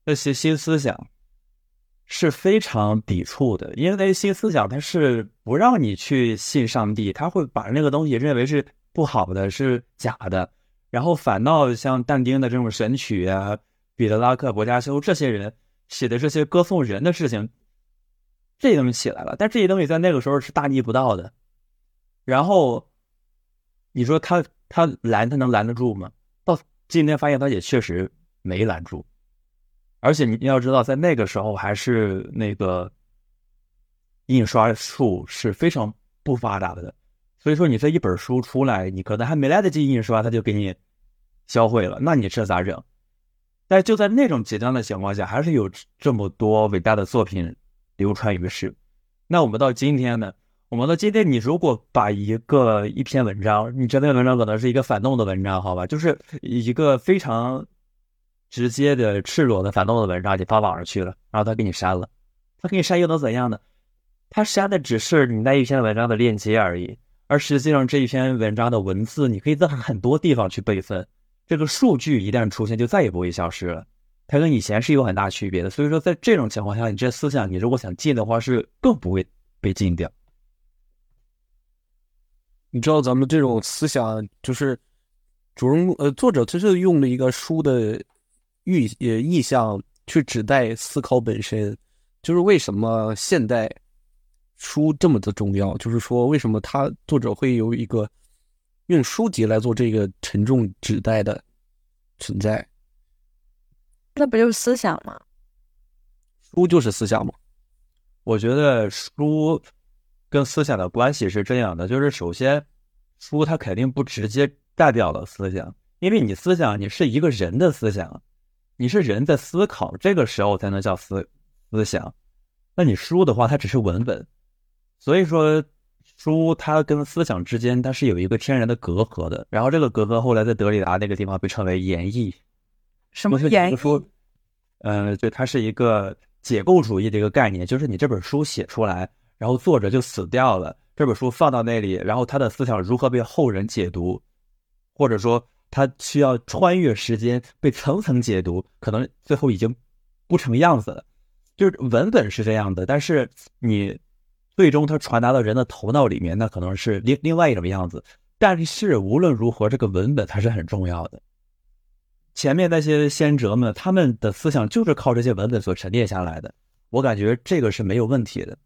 那些新思想是非常抵触的，因为新思想它是不让你去信上帝，他会把那个东西认为是不好的，是假的，然后反倒像但丁的这种神曲啊。彼得拉克、博加修这些人写的这些歌颂人的事情，这些东西起来了，但这些东西在那个时候是大逆不道的。然后你说他他拦他能拦得住吗？到今天发现他也确实没拦住。而且你要知道，在那个时候还是那个印刷术是非常不发达的，所以说你这一本书出来，你可能还没来得及印刷，他就给你销毁了，那你这咋整？但就在那种极端的情况下，还是有这么多伟大的作品流传于世。那我们到今天呢？我们到今天，你如果把一个一篇文章，你这篇文章可能是一个反动的文章，好吧，就是一个非常直接的、赤裸的反动的文章，你发网上去了，然后他给你删了，他给你删又能怎样呢？他删的只是你那一篇文章的链接而已，而实际上这一篇文章的文字，你可以在很多地方去备份。这个数据一旦出现，就再也不会消失了。它跟以前是有很大区别的。所以说，在这种情况下，你这思想，你如果想禁的话，是更不会被禁掉。你知道，咱们这种思想，就是主人公呃，作者他是用了一个书的意呃意象去指代思考本身，就是为什么现代书这么的重要？就是说，为什么他作者会有一个。用书籍来做这个沉重纸袋的存在，那不就是思想吗？书就是思想吗？我觉得书跟思想的关系是这样的，就是首先，书它肯定不直接代表了思想，因为你思想你是一个人的思想，你是人在思考，这个时候才能叫思思想。那你书的话，它只是文本，所以说。书它跟思想之间它是有一个天然的隔阂的，然后这个隔阂后来在德里达那个地方被称为演绎。什么言意？嗯，对，它是一个解构主义的一个概念，就是你这本书写出来，然后作者就死掉了，这本书放到那里，然后他的思想如何被后人解读，或者说他需要穿越时间被层层解读，可能最后已经不成样子了。就是文本是这样的，但是你最终它传达到人的头脑里面，那可能是另另外一种样子。但是无论如何，这个文本它是很重要的。前面那些先哲们，他们的思想就是靠这些文本所沉淀下来的。我感觉这个是没有问题的，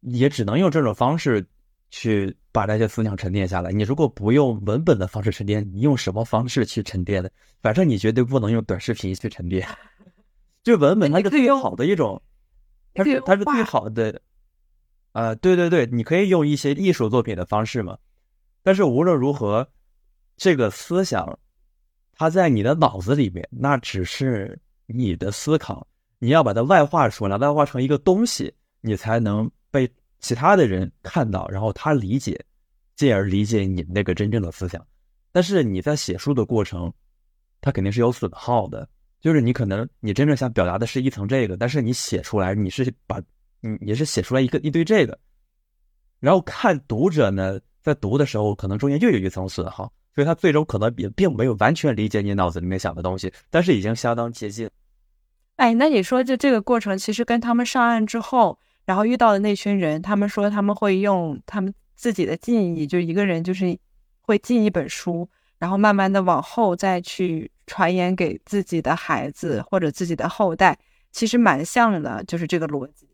也只能用这种方式去把这些思想沉淀下来。你如果不用文本的方式沉淀，你用什么方式去沉淀的？反正你绝对不能用短视频去沉淀。就文本它是最好的一种，它是它是最好的。啊，对对对，你可以用一些艺术作品的方式嘛。但是无论如何，这个思想。它在你的脑子里面，那只是你的思考。你要把它外化出来，外化成一个东西，你才能被其他的人看到，然后他理解，进而理解你那个真正的思想。但是你在写书的过程，它肯定是有损耗的。就是你可能你真正想表达的是一层这个，但是你写出来你是把，你你是写出来一个一堆这个，然后看读者呢，在读的时候，可能中间又有一层损耗。所以他最终可能也并没有完全理解你脑子里面想的东西，但是已经相当接近。哎，那你说这这个过程其实跟他们上岸之后，然后遇到的那群人，他们说他们会用他们自己的记忆，就一个人就是会记一本书，然后慢慢的往后再去传言给自己的孩子或者自己的后代，其实蛮像的，就是这个逻辑。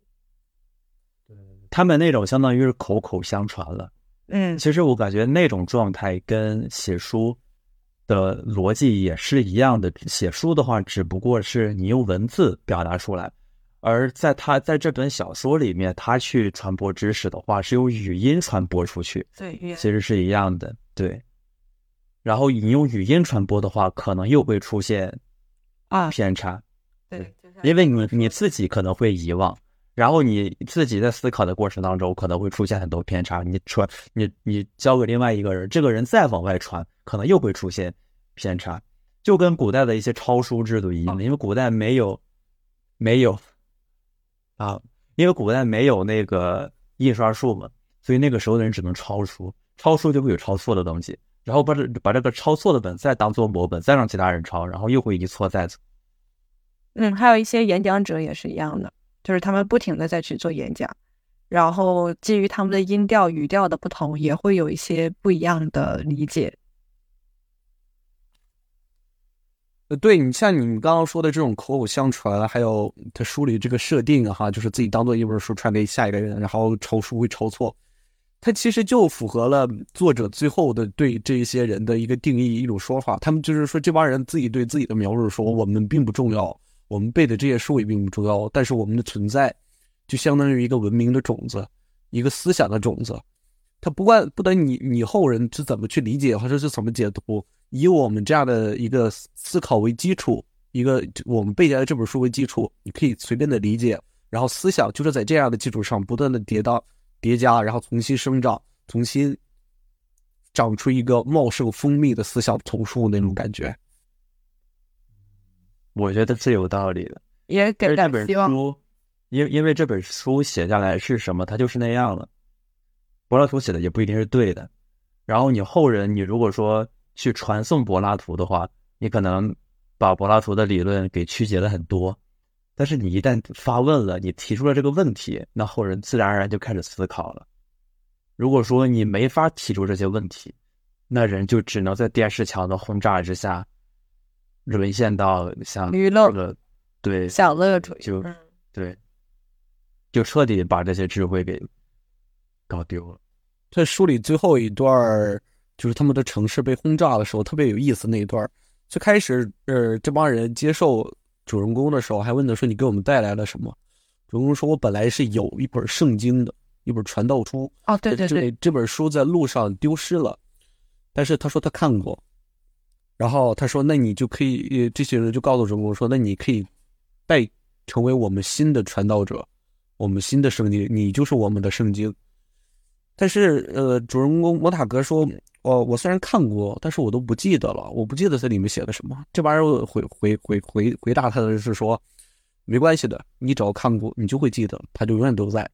他们那种相当于是口口相传了。嗯，其实我感觉那种状态跟写书的逻辑也是一样的。写书的话，只不过是你用文字表达出来，而在他在这本小说里面，他去传播知识的话，是用语音传播出去。对，其实是一样的。对，然后你用语音传播的话，可能又会出现啊偏差。对，因为你你自己可能会遗忘。然后你自己在思考的过程当中，可能会出现很多偏差。你传你你交给另外一个人，这个人再往外传，可能又会出现偏差。就跟古代的一些抄书制度一样，因为古代没有没有啊，因为古代没有那个印刷术嘛，所以那个时候的人只能抄书，抄书就会有抄错的东西，然后把这把这个抄错的本再当做模本，再让其他人抄，然后又会一错再错。嗯，还有一些演讲者也是一样的。就是他们不停的在去做演讲，然后基于他们的音调、语调的不同，也会有一些不一样的理解。呃，对你像你刚刚说的这种口口相传，还有他书里这个设定，哈，就是自己当做一本书传给下一个人，然后抄书会抄错，他其实就符合了作者最后的对这些人的一个定义、一种说法。他们就是说，这帮人自己对自己的描述说，我们并不重要。我们背的这些书也并不重要，但是我们的存在就相当于一个文明的种子，一个思想的种子。它不管不等你你后人是怎么去理解或者是怎么解读，以我们这样的一个思考为基础，一个我们背下来这本书为基础，你可以随便的理解，然后思想就是在这样的基础上不断的叠到叠加，然后重新生长，重新长出一个茂盛丰密的思想丛书那种感觉。我觉得是有道理的，也给这本书，因因为这本书写下来是什么，它就是那样了。柏拉图写的也不一定是对的，然后你后人，你如果说去传颂柏拉图的话，你可能把柏拉图的理论给曲解了很多。但是你一旦发问了，你提出了这个问题，那后人自然而然就开始思考了。如果说你没法提出这些问题，那人就只能在电视墙的轰炸之下。沦陷到像娱乐的，对享乐主义，就对，就彻底把这些智慧给搞丢了。在书里最后一段就是他们的城市被轰炸的时候，特别有意思那一段最开始，呃，这帮人接受主人公的时候，还问他说：“你给我们带来了什么？”主人公说：“我本来是有一本圣经的，一本传道书。哦，对对对，这本书在路上丢失了，但是他说他看过。”然后他说：“那你就可以，这些人就告诉主人公说，那你可以拜成为我们新的传道者，我们新的圣经，你就是我们的圣经。”但是，呃，主人公摩塔格说：“哦，我虽然看过，但是我都不记得了，我不记得在里面写的什么。”这玩意儿回回回回回答他的是说：“没关系的，你只要看过，你就会记得，它就永远都在。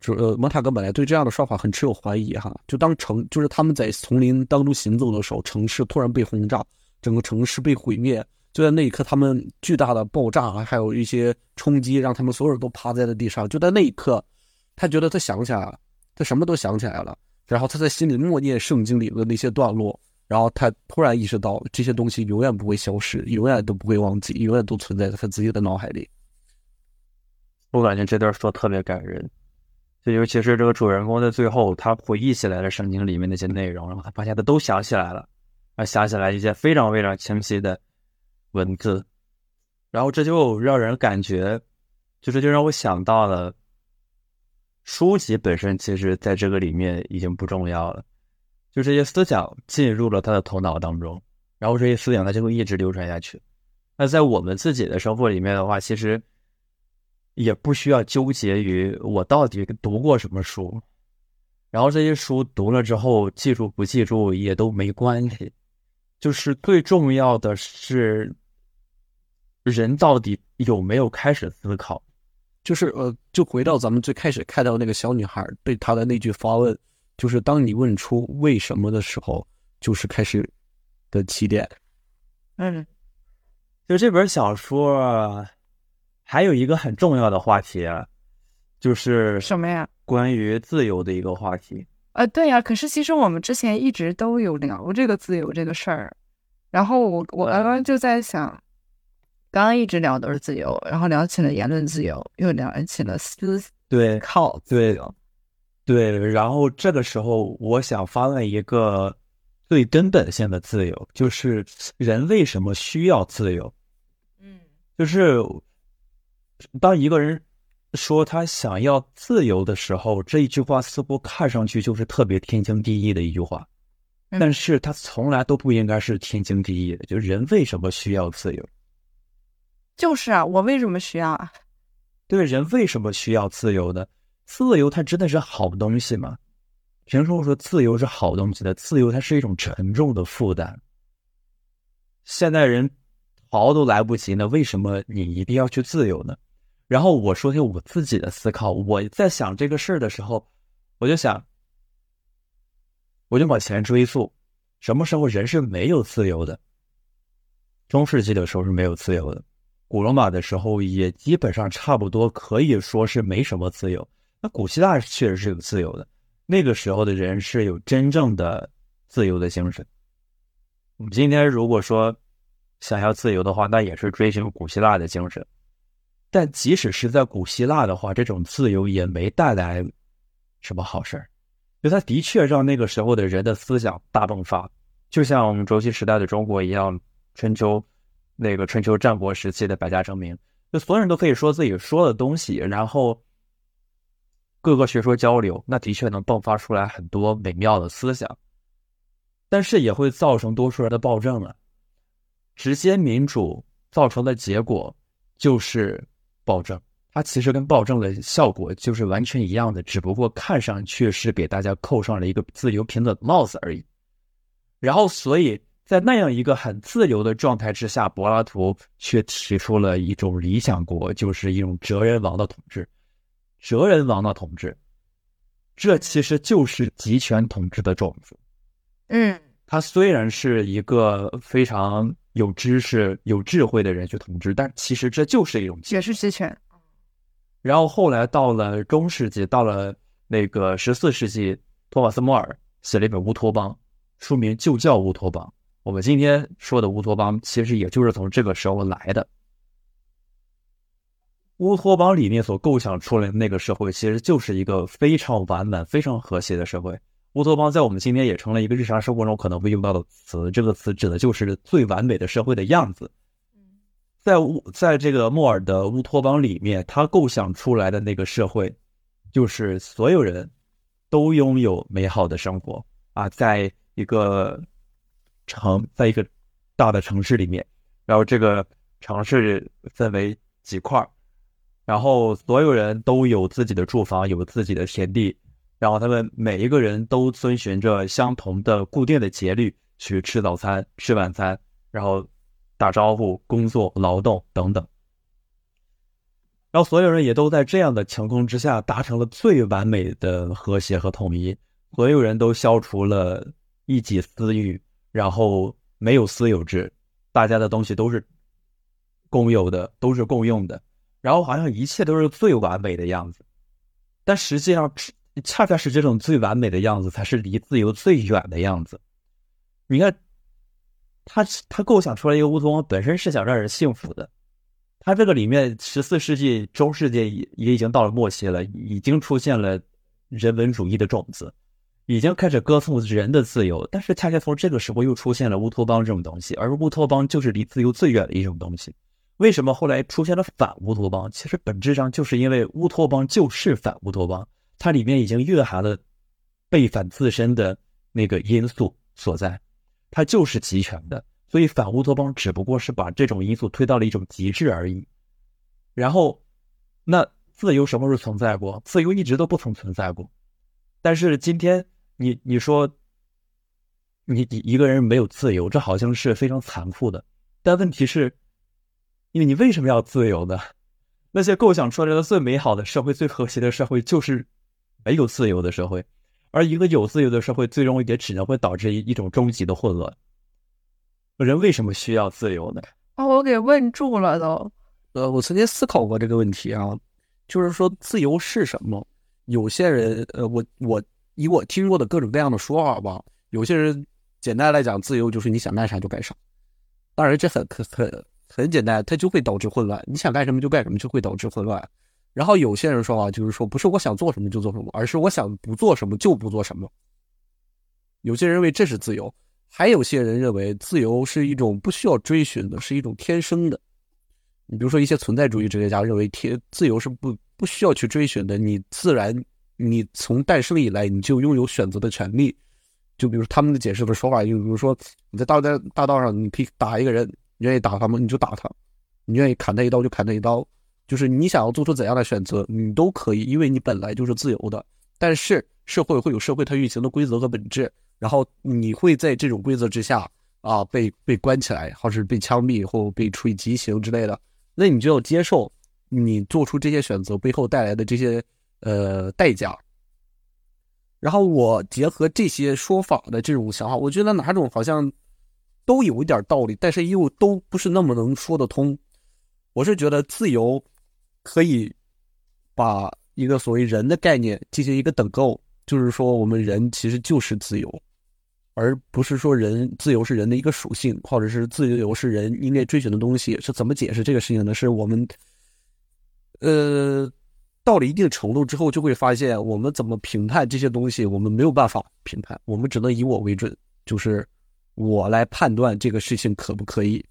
就呃，蒙塔格本来对这样的说法很持有怀疑哈。就当城就是他们在丛林当中行走的时候，城市突然被轰炸，整个城市被毁灭。就在那一刻，他们巨大的爆炸还有一些冲击，让他们所有人都趴在了地上。就在那一刻，他觉得他想起来了，他什么都想起来了。然后他在心里默念圣经里的那些段落，然后他突然意识到这些东西永远不会消失，永远都不会忘记，永远都存在在他自己的脑海里。我感觉这段说特别感人，尤其是这个主人公在最后，他回忆起来了圣经里面那些内容，然后他发现他都想起来了，啊，想起来一些非常非常清晰的。文字，然后这就让人感觉，就是就让我想到了，书籍本身其实在这个里面已经不重要了，就这些思想进入了他的头脑当中，然后这些思想它就会一直流传下去。那在我们自己的生活里面的话，其实也不需要纠结于我到底读过什么书，然后这些书读了之后记住不记住也都没关系。就是最重要的是，人到底有没有开始思考？就是呃，就回到咱们最开始看到那个小女孩对他的那句发问，就是当你问出为什么的时候，就是开始的起点。嗯，就这本小说还有一个很重要的话题啊，就是什么呀？关于自由的一个话题。呃，对呀，可是其实我们之前一直都有聊这个自由这个事儿，然后我我刚刚就在想，刚刚一直聊都是自由，然后聊起了言论自由，又聊起了思对靠对对，然后这个时候我想发问一个最根本性的自由，就是人为什么需要自由？嗯，就是当一个人。说他想要自由的时候，这一句话似乎看上去就是特别天经地义的一句话，但是他从来都不应该是天经地义的。就人为什么需要自由？就是啊，我为什么需要啊？对，人为什么需要自由呢？自由它真的是好东西吗？凭什么说自由是好东西的？自由它是一种沉重的负担。现代人逃都来不及呢，为什么你一定要去自由呢？然后我说些我自己的思考，我在想这个事儿的时候，我就想，我就往前追溯，什么时候人是没有自由的？中世纪的时候是没有自由的，古罗马的时候也基本上差不多可以说是没什么自由。那古希腊确实是有自由的，那个时候的人是有真正的自由的精神。我们今天如果说想要自由的话，那也是追寻古希腊的精神。但即使是在古希腊的话，这种自由也没带来什么好事儿，就它的确让那个时候的人的思想大迸发，就像我们周期时代的中国一样，春秋那个春秋战国时期的百家争鸣，就所有人都可以说自己说的东西，然后各个学说交流，那的确能迸发出来很多美妙的思想，但是也会造成多数人的暴政啊，直接民主造成的结果就是。暴政，它其实跟暴政的效果就是完全一样的，只不过看上去是给大家扣上了一个自由平等的帽子而已。然后，所以在那样一个很自由的状态之下，柏拉图却提出了一种理想国，就是一种哲人王的统治。哲人王的统治，这其实就是集权统治的种子。嗯，他虽然是一个非常。有知识、有智慧的人去统治，但其实这就是一种也是集权。然后后来到了中世纪，到了那个十四世纪，托马斯·莫尔写了一本《乌托邦》，书名就叫《乌托邦》。我们今天说的乌托邦，其实也就是从这个时候来的。乌托邦里面所构想出来的那个社会，其实就是一个非常完满、非常和谐的社会。乌托邦在我们今天也成了一个日常生活中可能会用到的词。这个词指的就是最完美的社会的样子。在乌在这个莫尔的乌托邦里面，他构想出来的那个社会，就是所有人都拥有美好的生活啊，在一个城，在一个大的城市里面，然后这个城市分为几块儿然后所有人都有自己的住房，有自己的田地。然后他们每一个人都遵循着相同的固定的节律去吃早餐、吃晚餐，然后打招呼、工作、劳动等等。然后所有人也都在这样的情况之下达成了最完美的和谐和统一，所有人都消除了一己私欲，然后没有私有制，大家的东西都是公有的，都是共用的，然后好像一切都是最完美的样子，但实际上恰恰是这种最完美的样子才是离自由最远的样子。你看，他他构想出来一个乌托邦，本身是想让人幸福的。他这个里面，十四世纪中世纪也也已经到了末期了，已经出现了人文主义的种子，已经开始歌颂人的自由。但是恰恰从这个时候又出现了乌托邦这种东西，而乌托邦就是离自由最远的一种东西。为什么后来出现了反乌托邦？其实本质上就是因为乌托邦就是反乌托邦，它里面已经蕴含了背反自身的那个因素所在，它就是集权的。所以反乌托邦只不过是把这种因素推到了一种极致而已。然后，那自由什么时候存在过？自由一直都不曾存在过。但是今天你你说，你你一个人没有自由，这好像是非常残酷的。但问题是，因为你为什么要自由呢？那些构想出来的最美好的社会、最和谐的社会，就是没有自由的社会。而一个有自由的社会，最终也只能会导致一一种终极的混乱。人为什么需要自由呢？把我给问住了都。呃，我曾经思考过这个问题啊，就是说自由是什么？有些人，呃，我我以我听过的各种各样的说法吧，有些人简单来讲，自由就是你想干啥就干啥。当然这很很很简单，它就会导致混乱。你想干什么就干什么，就会导致混乱。然后有些人说啊，就是说不是我想做什么就做什么，而是我想不做什么就不做什么。有些人认为这是自由。还有些人认为自由是一种不需要追寻的，是一种天生的。你比如说一些存在主义哲学家认为天自由是不不需要去追寻的，你自然你从诞生以来你就拥有选择的权利。就比如他们的解释的说法，就比如说你在大在大道上你可以打一个人，你愿意打他吗？你就打他，你愿意砍他一刀就砍他一刀，就是你想要做出怎样的选择，你都可以，因为你本来就是自由的。但是社会会有社会它运行的规则和本质。然后你会在这种规则之下啊被被关起来，或是被枪毙，或被处以极刑之类的，那你就要接受你做出这些选择背后带来的这些呃代价。然后我结合这些说法的这种想法，我觉得哪种好像都有一点道理，但是又都不是那么能说得通。我是觉得自由可以把一个所谓人的概念进行一个等够，就是说我们人其实就是自由。而不是说人自由是人的一个属性，或者是自由是人应该追寻的东西，是怎么解释这个事情呢？是我们，呃，到了一定程度之后，就会发现我们怎么评判这些东西，我们没有办法评判，我们只能以我为准，就是我来判断这个事情可不可以。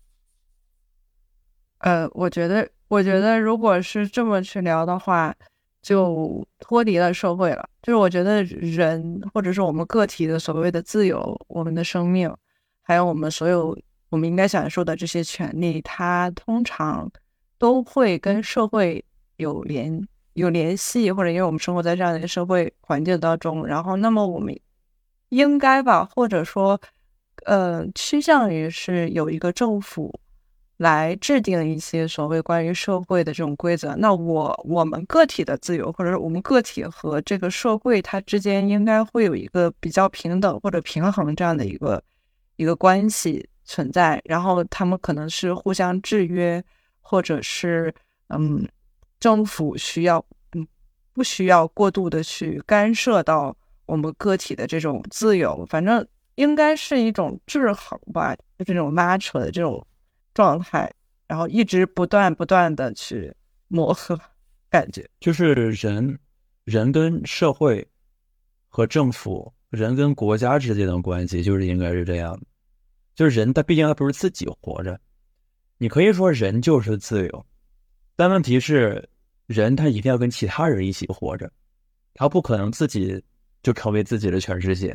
呃，我觉得，我觉得如果是这么去聊的话。就脱离了社会了。就是我觉得人或者是我们个体的所谓的自由，我们的生命，还有我们所有我们应该享受的这些权利，它通常都会跟社会有联有联系，或者因为我们生活在这样的一个社会环境当中，然后那么我们应该吧，或者说呃趋向于是有一个政府。来制定一些所谓关于社会的这种规则。那我我们个体的自由，或者是我们个体和这个社会它之间应该会有一个比较平等或者平衡这样的一个一个关系存在。然后他们可能是互相制约，或者是嗯，政府需要嗯不需要过度的去干涉到我们个体的这种自由。反正应该是一种制衡吧，就这种拉扯的这种。状态，然后一直不断不断的去磨合，感觉就是人，人跟社会和政府，人跟国家之间的关系，就是应该是这样的。就是人，他毕竟他不是自己活着，你可以说人就是自由，但问题是，人他一定要跟其他人一起活着，他不可能自己就成为自己的全世界，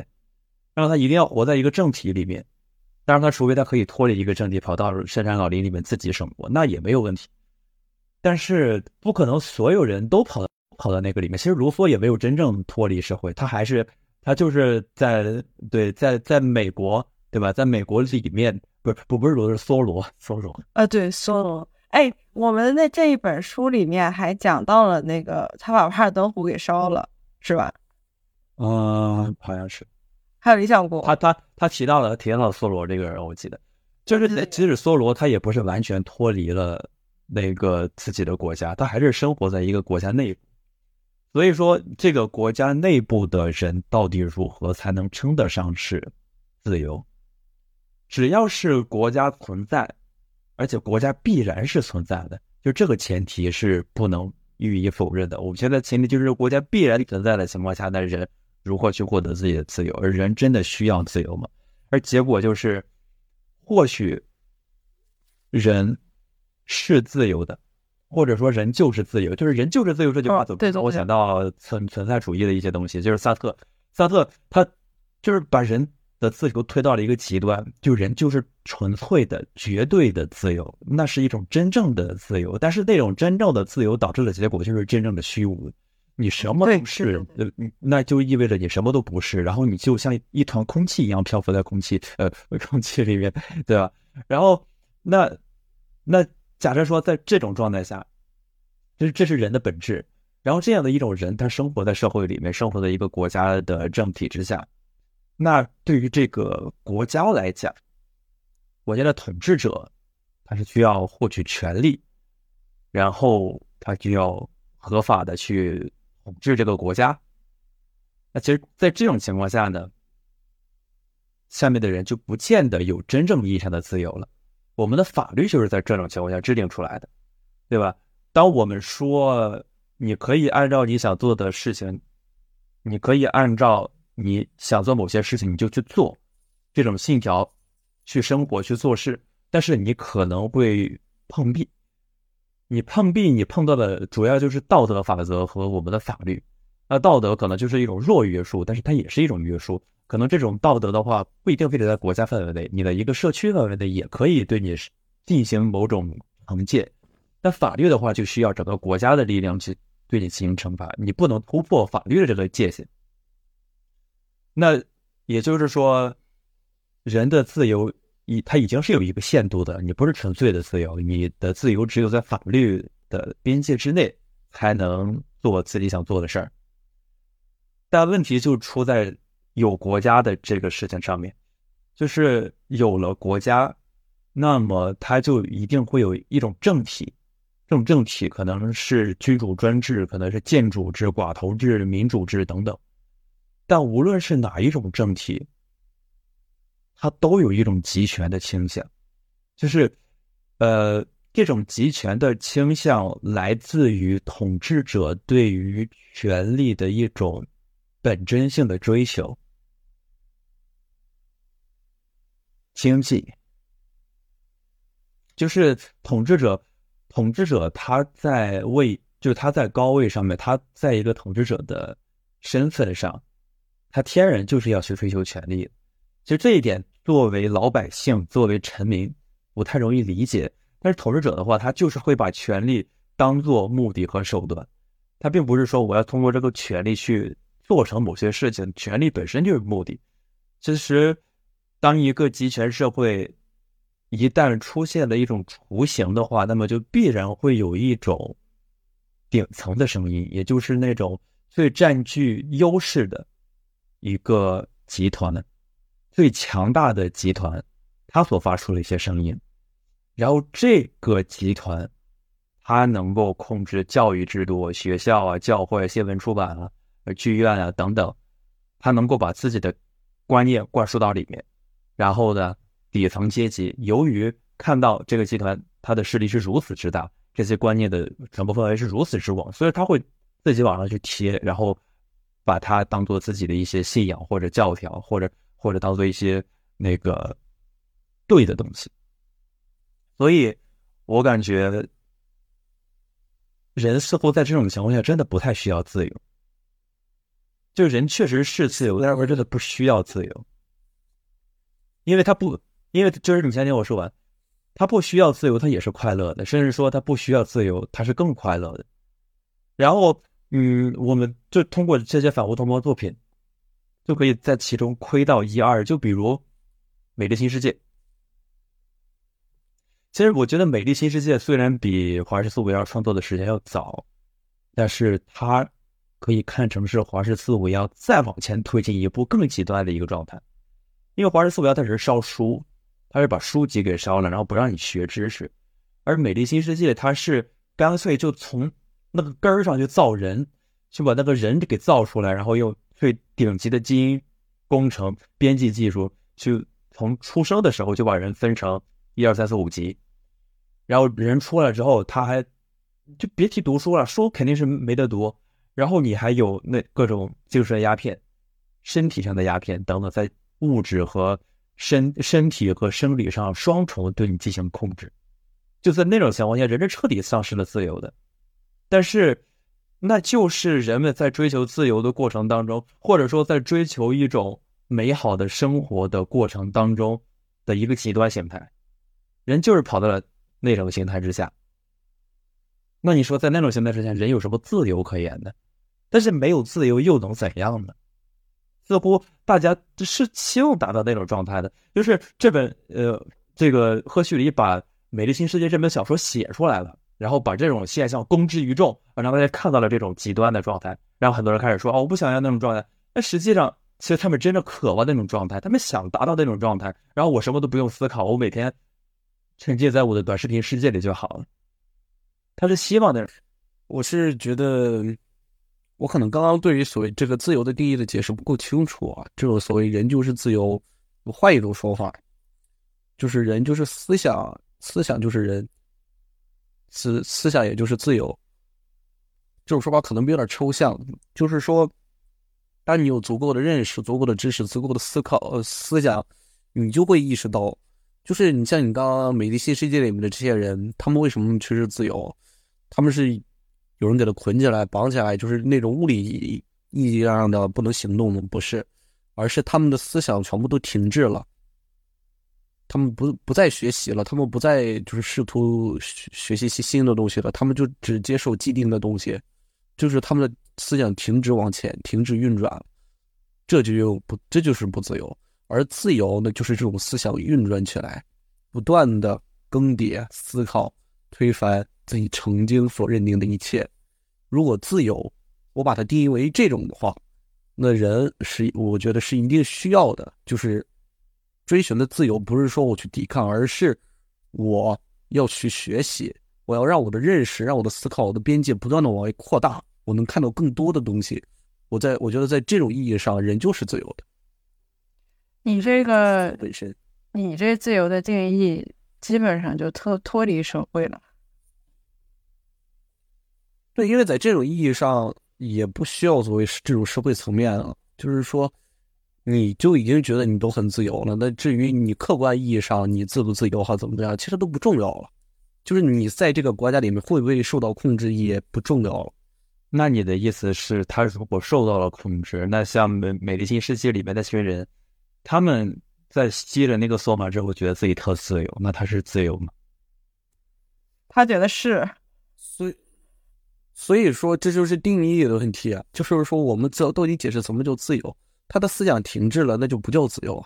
然后他一定要活在一个政体里面。当然，他除非他可以脱离一个阵地，跑到深山老林里面自己生活，那也没有问题。但是不可能所有人都跑到跑到那个里面。其实卢梭也没有真正脱离社会，他还是他就是在对在在美国对吧？在美国里面不是不不是罗是梭罗梭罗啊，对梭罗。哎，我们的这一本书里面还讲到了那个他把帕尔登湖给烧了，是吧？嗯，好像是。还有理想国，他他他提到了提到了梭罗这个人，我记得，就是即使梭罗他也不是完全脱离了那个自己的国家，他还是生活在一个国家内部。所以说，这个国家内部的人到底如何才能称得上是自由？只要是国家存在，而且国家必然是存在的，就这个前提是不能予以否认的。我们现在前提就是国家必然存在的情况下，那人。如何去获得自己的自由？而人真的需要自由吗？而结果就是，或许人是自由的，或者说人就是自由。就是人就是自由这句话怎么？我想到存存在主义的一些东西，就是萨特，萨特他就是把人的自由推到了一个极端，就人就是纯粹的、绝对的自由，那是一种真正的自由。但是那种真正的自由导致的结果就是真正的虚无。你什么都是，呃，那就意味着你什么都不是，然后你就像一团空气一样漂浮在空气，呃，空气里面，对吧？然后，那，那假设说在这种状态下，这这是人的本质。然后这样的一种人，他生活在社会里面，生活在一个国家的政体之下，那对于这个国家来讲，国家的统治者，他是需要获取权利，然后他就要合法的去。统治这个国家，那其实，在这种情况下呢，下面的人就不见得有真正意义上的自由了。我们的法律就是在这种情况下制定出来的，对吧？当我们说你可以按照你想做的事情，你可以按照你想做某些事情，你就去做这种信条去生活去做事，但是你可能会碰壁。你碰壁，你碰到的主要就是道德法则和我们的法律。那道德可能就是一种弱约束，但是它也是一种约束。可能这种道德的话，不一定非得在国家范围内，你的一个社区范围内也可以对你进行某种惩戒。但法律的话，就需要整个国家的力量去对你进行惩罚，你不能突破法律的这个界限。那也就是说，人的自由。已，它已经是有一个限度的，你不是纯粹的自由，你的自由只有在法律的边界之内才能做自己想做的事儿。但问题就出在有国家的这个事情上面，就是有了国家，那么它就一定会有一种政体，这种政体可能是君主专制，可能是建主制、寡头制、民主制等等。但无论是哪一种政体。它都有一种集权的倾向，就是，呃，这种集权的倾向来自于统治者对于权力的一种本真性的追求。经济，就是统治者，统治者他在位，就是他在高位上面，他在一个统治者的身份上，他天然就是要去追求权力。其实这一点。作为老百姓，作为臣民，不太容易理解。但是统治者的话，他就是会把权力当做目的和手段。他并不是说我要通过这个权力去做成某些事情，权力本身就是目的。其实，当一个集权社会一旦出现了一种雏形的话，那么就必然会有一种顶层的声音，也就是那种最占据优势的一个集团。最强大的集团，他所发出的一些声音，然后这个集团，他能够控制教育制度、学校啊、教会、新闻出版啊、剧院啊等等，他能够把自己的观念灌输到里面，然后呢，底层阶级由于看到这个集团它的势力是如此之大，这些观念的传播范围是如此之广，所以他会自己往上去贴，然后把它当做自己的一些信仰或者教条或者。或者当做一些那个对的东西，所以我感觉人似乎在这种情况下真的不太需要自由。就人确实是自由，但是我真的不需要自由，因为他不，因为就是你先听我说完，他不需要自由，他也是快乐的，甚至说他不需要自由，他是更快乐的。然后，嗯，我们就通过这些反乌托邦作品。就可以在其中窥到一二，就比如《美丽新世界》。其实我觉得《美丽新世界》虽然比《华氏四五幺》创作的时间要早，但是它可以看成是《华氏四五幺》再往前推进一步更极端的一个状态。因为《华氏四五幺》它只是烧书，它是把书籍给烧了，然后不让你学知识；而《美丽新世界》它是干脆就从那个根儿上去造人，去把那个人给造出来，然后又最顶级的基因工程、编辑技术去从出生的时候就把人分成一二三四五级，然后人出来之后，他还就别提读书了，书肯定是没得读，然后你还有那各种精神鸦片、身体上的鸦片等等，在物质和身身体和生理上双重对你进行控制，就在那种情况下，人是彻底丧失了自由的。但是，那就是人们在追求自由的过程当中，或者说在追求一种美好的生活的过程当中的一个极端形态。人就是跑到了那种形态之下。那你说，在那种形态之下，人有什么自由可言呢？但是没有自由又能怎样呢？似乎大家是希望达到那种状态的。就是这本呃，这个赫胥黎把《美丽新世界》这本小说写出来了。然后把这种现象公之于众，让大家看到了这种极端的状态，然后很多人开始说：“哦，我不想要那种状态。”那实际上，其实他们真正渴望那种状态，他们想达到那种状态。然后我什么都不用思考，我每天沉浸在我的短视频世界里就好了。他是希望的，我是觉得，我可能刚刚对于所谓这个自由的定义的解释不够清楚啊。这种所谓人就是自由，我换一种说法，就是人就是思想，思想就是人。思思想也就是自由，这种说法可能有点抽象。就是说，当你有足够的认识、足够的知识、足够的思考、呃思想，你就会意识到，就是你像你刚刚《美丽新世界》里面的这些人，他们为什么缺失自由？他们是有人给他捆起来、绑起来，就是那种物理意义上的不能行动的，不是，而是他们的思想全部都停滞了。他们不不再学习了，他们不再就是试图学学习新新的东西了，他们就只接受既定的东西，就是他们的思想停止往前，停止运转，这就又不这就是不自由，而自由呢，就是这种思想运转起来，不断的更迭、思考、推翻自己曾经所认定的一切。如果自由，我把它定义为这种的话，那人是我觉得是一定需要的，就是。追寻的自由不是说我去抵抗，而是我要去学习，我要让我的认识、让我的思考、我的边界不断的往外扩大，我能看到更多的东西。我在我觉得在这种意义上，人就是自由的。你这个本身，你这自由的定义基本上就脱脱离社会了。对，因为在这种意义上，也不需要作为这种社会层面了，就是说。你就已经觉得你都很自由了，那至于你客观意义上你自不自由或怎么怎样，其实都不重要了。就是你在这个国家里面会不会受到控制也不重要了。那你的意思是，他如果受到了控制，那像美美丽新世界里面那群人，他们在吸了那个索玛之后，觉得自己特自由，那他是自由吗？他觉得是。所以，所以说这就是定义的问题啊。就是说，我们自到底解释什么叫自由？他的思想停滞了，那就不叫自由。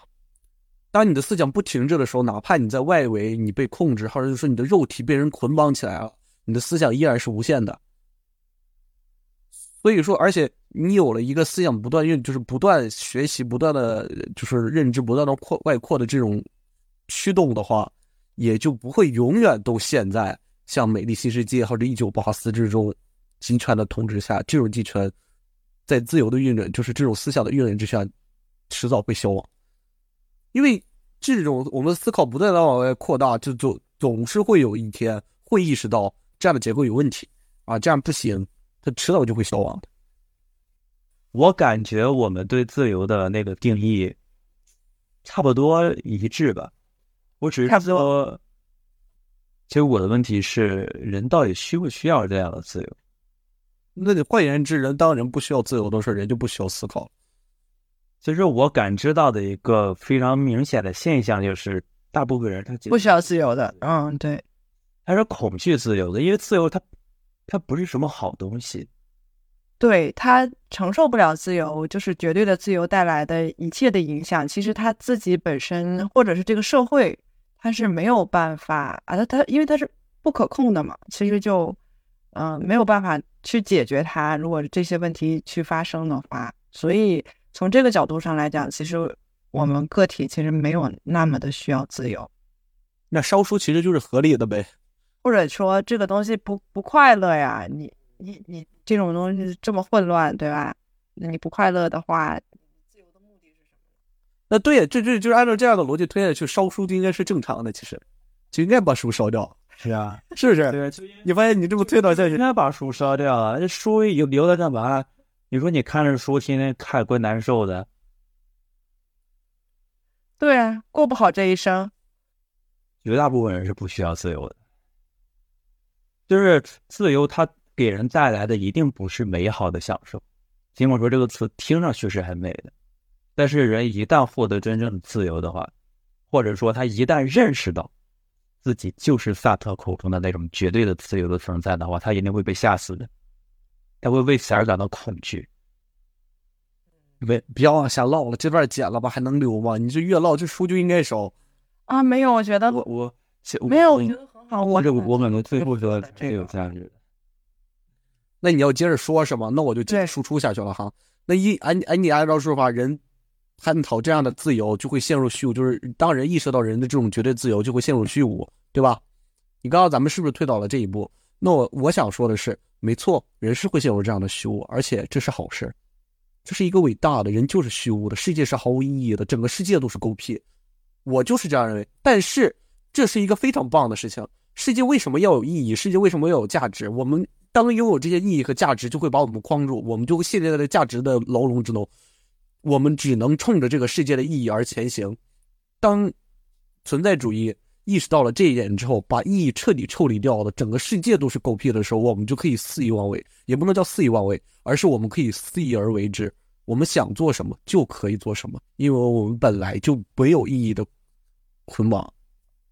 当你的思想不停滞的时候，哪怕你在外围你被控制，或者是说你的肉体被人捆绑起来了，你的思想依然是无限的。所以说，而且你有了一个思想不断运，就是不断学习、不断的就是认知不断的扩外扩的这种驱动的话，也就不会永远都陷在像《美丽新世界》或者《一九八四》之中集权的统治下，这种集权。在自由的运转，就是这种思想的运转之下，迟早会消亡。因为这种我们思考不断的往外扩大，就总总是会有一天会意识到这样的结构有问题啊，这样不行，它迟早就会消亡的。我感觉我们对自由的那个定义差不多一致吧。我只是说，其实我的问题是，人到底需不需要这样的自由？那你换言之，人当人不需要自由的时候，人就不需要思考。其实我感知到的一个非常明显的现象就是，大部分人他不需要自由的。嗯，对，他是恐惧自由的，因为自由它它不是什么好东西。对他承受不了自由，就是绝对的自由带来的一切的影响。其实他自己本身或者是这个社会他是没有办法啊，他他因为他是不可控的嘛，其实就嗯、呃没有办法去解决它。如果这些问题去发生的话，所以从这个角度上来讲，其实我们个体其实没有那么的需要自由，那烧书其实就是合理的呗。或者说这个东西不不快乐呀，你你你这种东西这么混乱，对吧？那你不快乐的话，自由的目的是什么？那对，这这就是按照这样的逻辑推下去，烧书就应该是正常的，其实就应该把书烧掉，是啊，是不是？对，你发现你这么推导下去，应该把书烧掉了，这书留留着干嘛？你说你看着书，天天看怪难受的。对啊，过不好这一生。绝大部分人是不需要自由的，就是自由，它给人带来的一定不是美好的享受。尽管说这个词听上去是很美的，但是人一旦获得真正的自由的话，或者说他一旦认识到自己就是萨特口中的那种绝对的自由的存在的话，他一定会被吓死的，他会为此而感到恐惧。别不要往下唠了，这段剪了吧，还能留吗？你这越唠，这书就应该少。啊，没有，我觉得我我没有，我我觉得很好。我这我可能最后说这个价值的。那你要接着说是吗？那我就接着输出下去了哈。那一按按你按照说法，人探讨这样的自由就会陷入虚无，就是当人意识到人的这种绝对自由，就会陷入虚无，对吧？你刚刚咱们是不是推导了这一步？那我我想说的是，没错，人是会陷入这样的虚无，而且这是好事，这是一个伟大的人就是虚无的，世界是毫无意义的，整个世界都是狗屁，我就是这样认为。但是这是一个非常棒的事情，世界为什么要有意义？世界为什么要有价值？我们当拥有这些意义和价值，就会把我们框住，我们就会陷在这价值的牢笼之中。我们只能冲着这个世界的意义而前行。当存在主义意识到了这一点之后，把意义彻底抽离掉了，整个世界都是狗屁的时候，我们就可以肆意妄为，也不能叫肆意妄为，而是我们可以肆意而为之。我们想做什么就可以做什么，因为我们本来就没有意义的捆绑。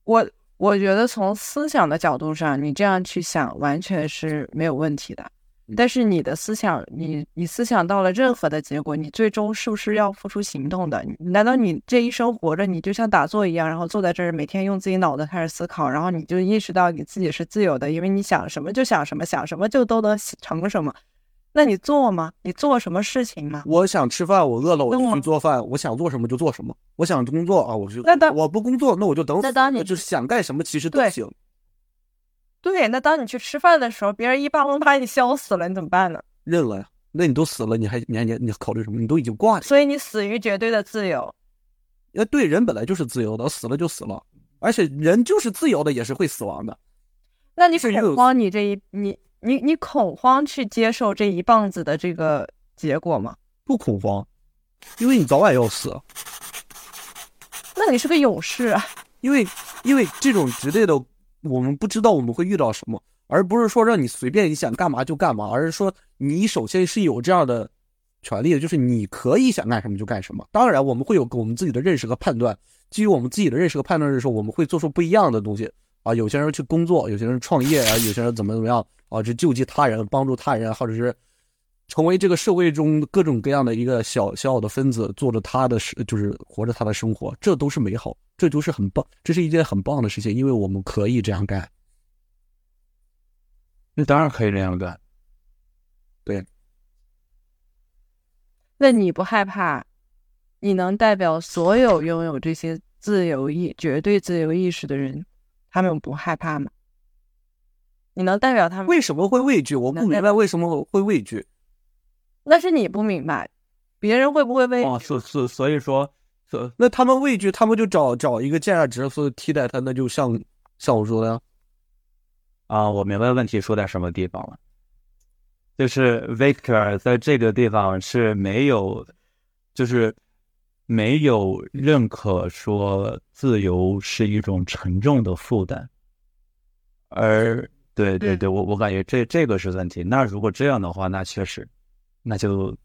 我我觉得从思想的角度上，你这样去想完全是没有问题的。但是你的思想，你你思想到了任何的结果，你最终是不是要付出行动的？难道你这一生活着，你就像打坐一样，然后坐在这儿，每天用自己脑子开始思考，然后你就意识到你自己是自由的，因为你想什么就想什么，想什么就都能成什么？那你做吗？你做什么事情吗？我想吃饭，我饿了我就去做饭，我想做什么就做什么。我想工作啊，我就那当我不工作，那我就等死。那当你就是想干什么其实都行。对，那当你去吃饭的时候，别人一巴掌把你削死了，你怎么办呢？认了呀。那你都死了，你还你还你你考虑什么？你都已经挂了。所以你死于绝对的自由。呃，对，人本来就是自由的，死了就死了，而且人就是自由的，也是会死亡的。那你恐慌，你这一你你你恐慌去接受这一棒子的这个结果吗？不恐慌，因为你早晚要死。那你是个勇士啊！因为因为这种绝对的，我们不知道我们会遇到什么，而不是说让你随便你想干嘛就干嘛，而是说你首先是有这样的权利的，就是你可以想干什么就干什么。当然，我们会有我们自己的认识和判断，基于我们自己的认识和判断的时候，我们会做出不一样的东西啊。有些人去工作，有些人创业啊，有些人怎么怎么样啊，去救济他人、帮助他人，或者是成为这个社会中各种各样的一个小小的分子，做着他的生，就是活着他的生活，这都是美好，这都是很棒，这是一件很棒的事情，因为我们可以这样干。那当然可以这样干。对那你不害怕？你能代表所有拥有这些自由意、绝对自由意识的人，他们不害怕吗？你能代表他们？为什么会畏惧？我不明白为什么会畏惧。那是你不明白，别人会不会畏哦，所所所以说，所那他们畏惧，他们就找找一个价值所替代他，那就像像我说的呀，啊，我明白问题说在什么地方了，就是 Victor 在这个地方是没有，就是没有认可说自由是一种沉重的负担，而对对对，我我感觉这这个是问题。那如果这样的话，那确实，那就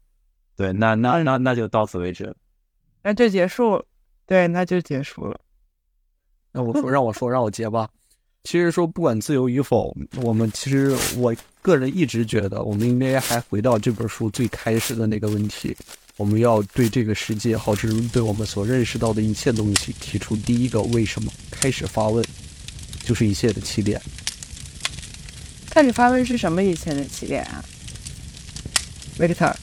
对，那那那那就到此为止。那就结束了。对，那就结束了。那我 说让我说让我结吧。其实说不管自由与否，我们其实我个人一直觉得，我们应该还回到这本书最开始的那个问题：我们要对这个世界，或者是对我们所认识到的一切东西提出第一个为什么，开始发问，就是一切的起点。开始发问是什么一切的起点啊？Victor，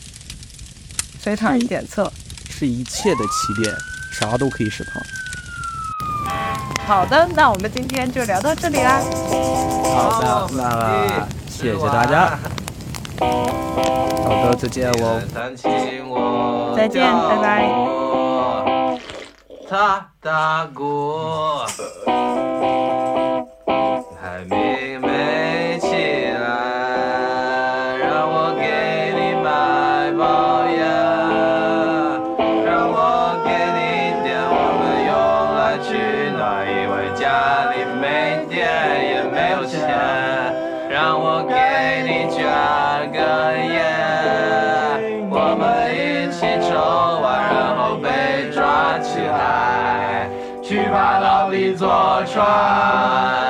随堂检测。是一切的起点，啥都可以是他。好的，那我们今天就聊到这里啦。好的，那谢谢大家。好的，再见哦。再见，拜拜。他打鼓，还没我，穿。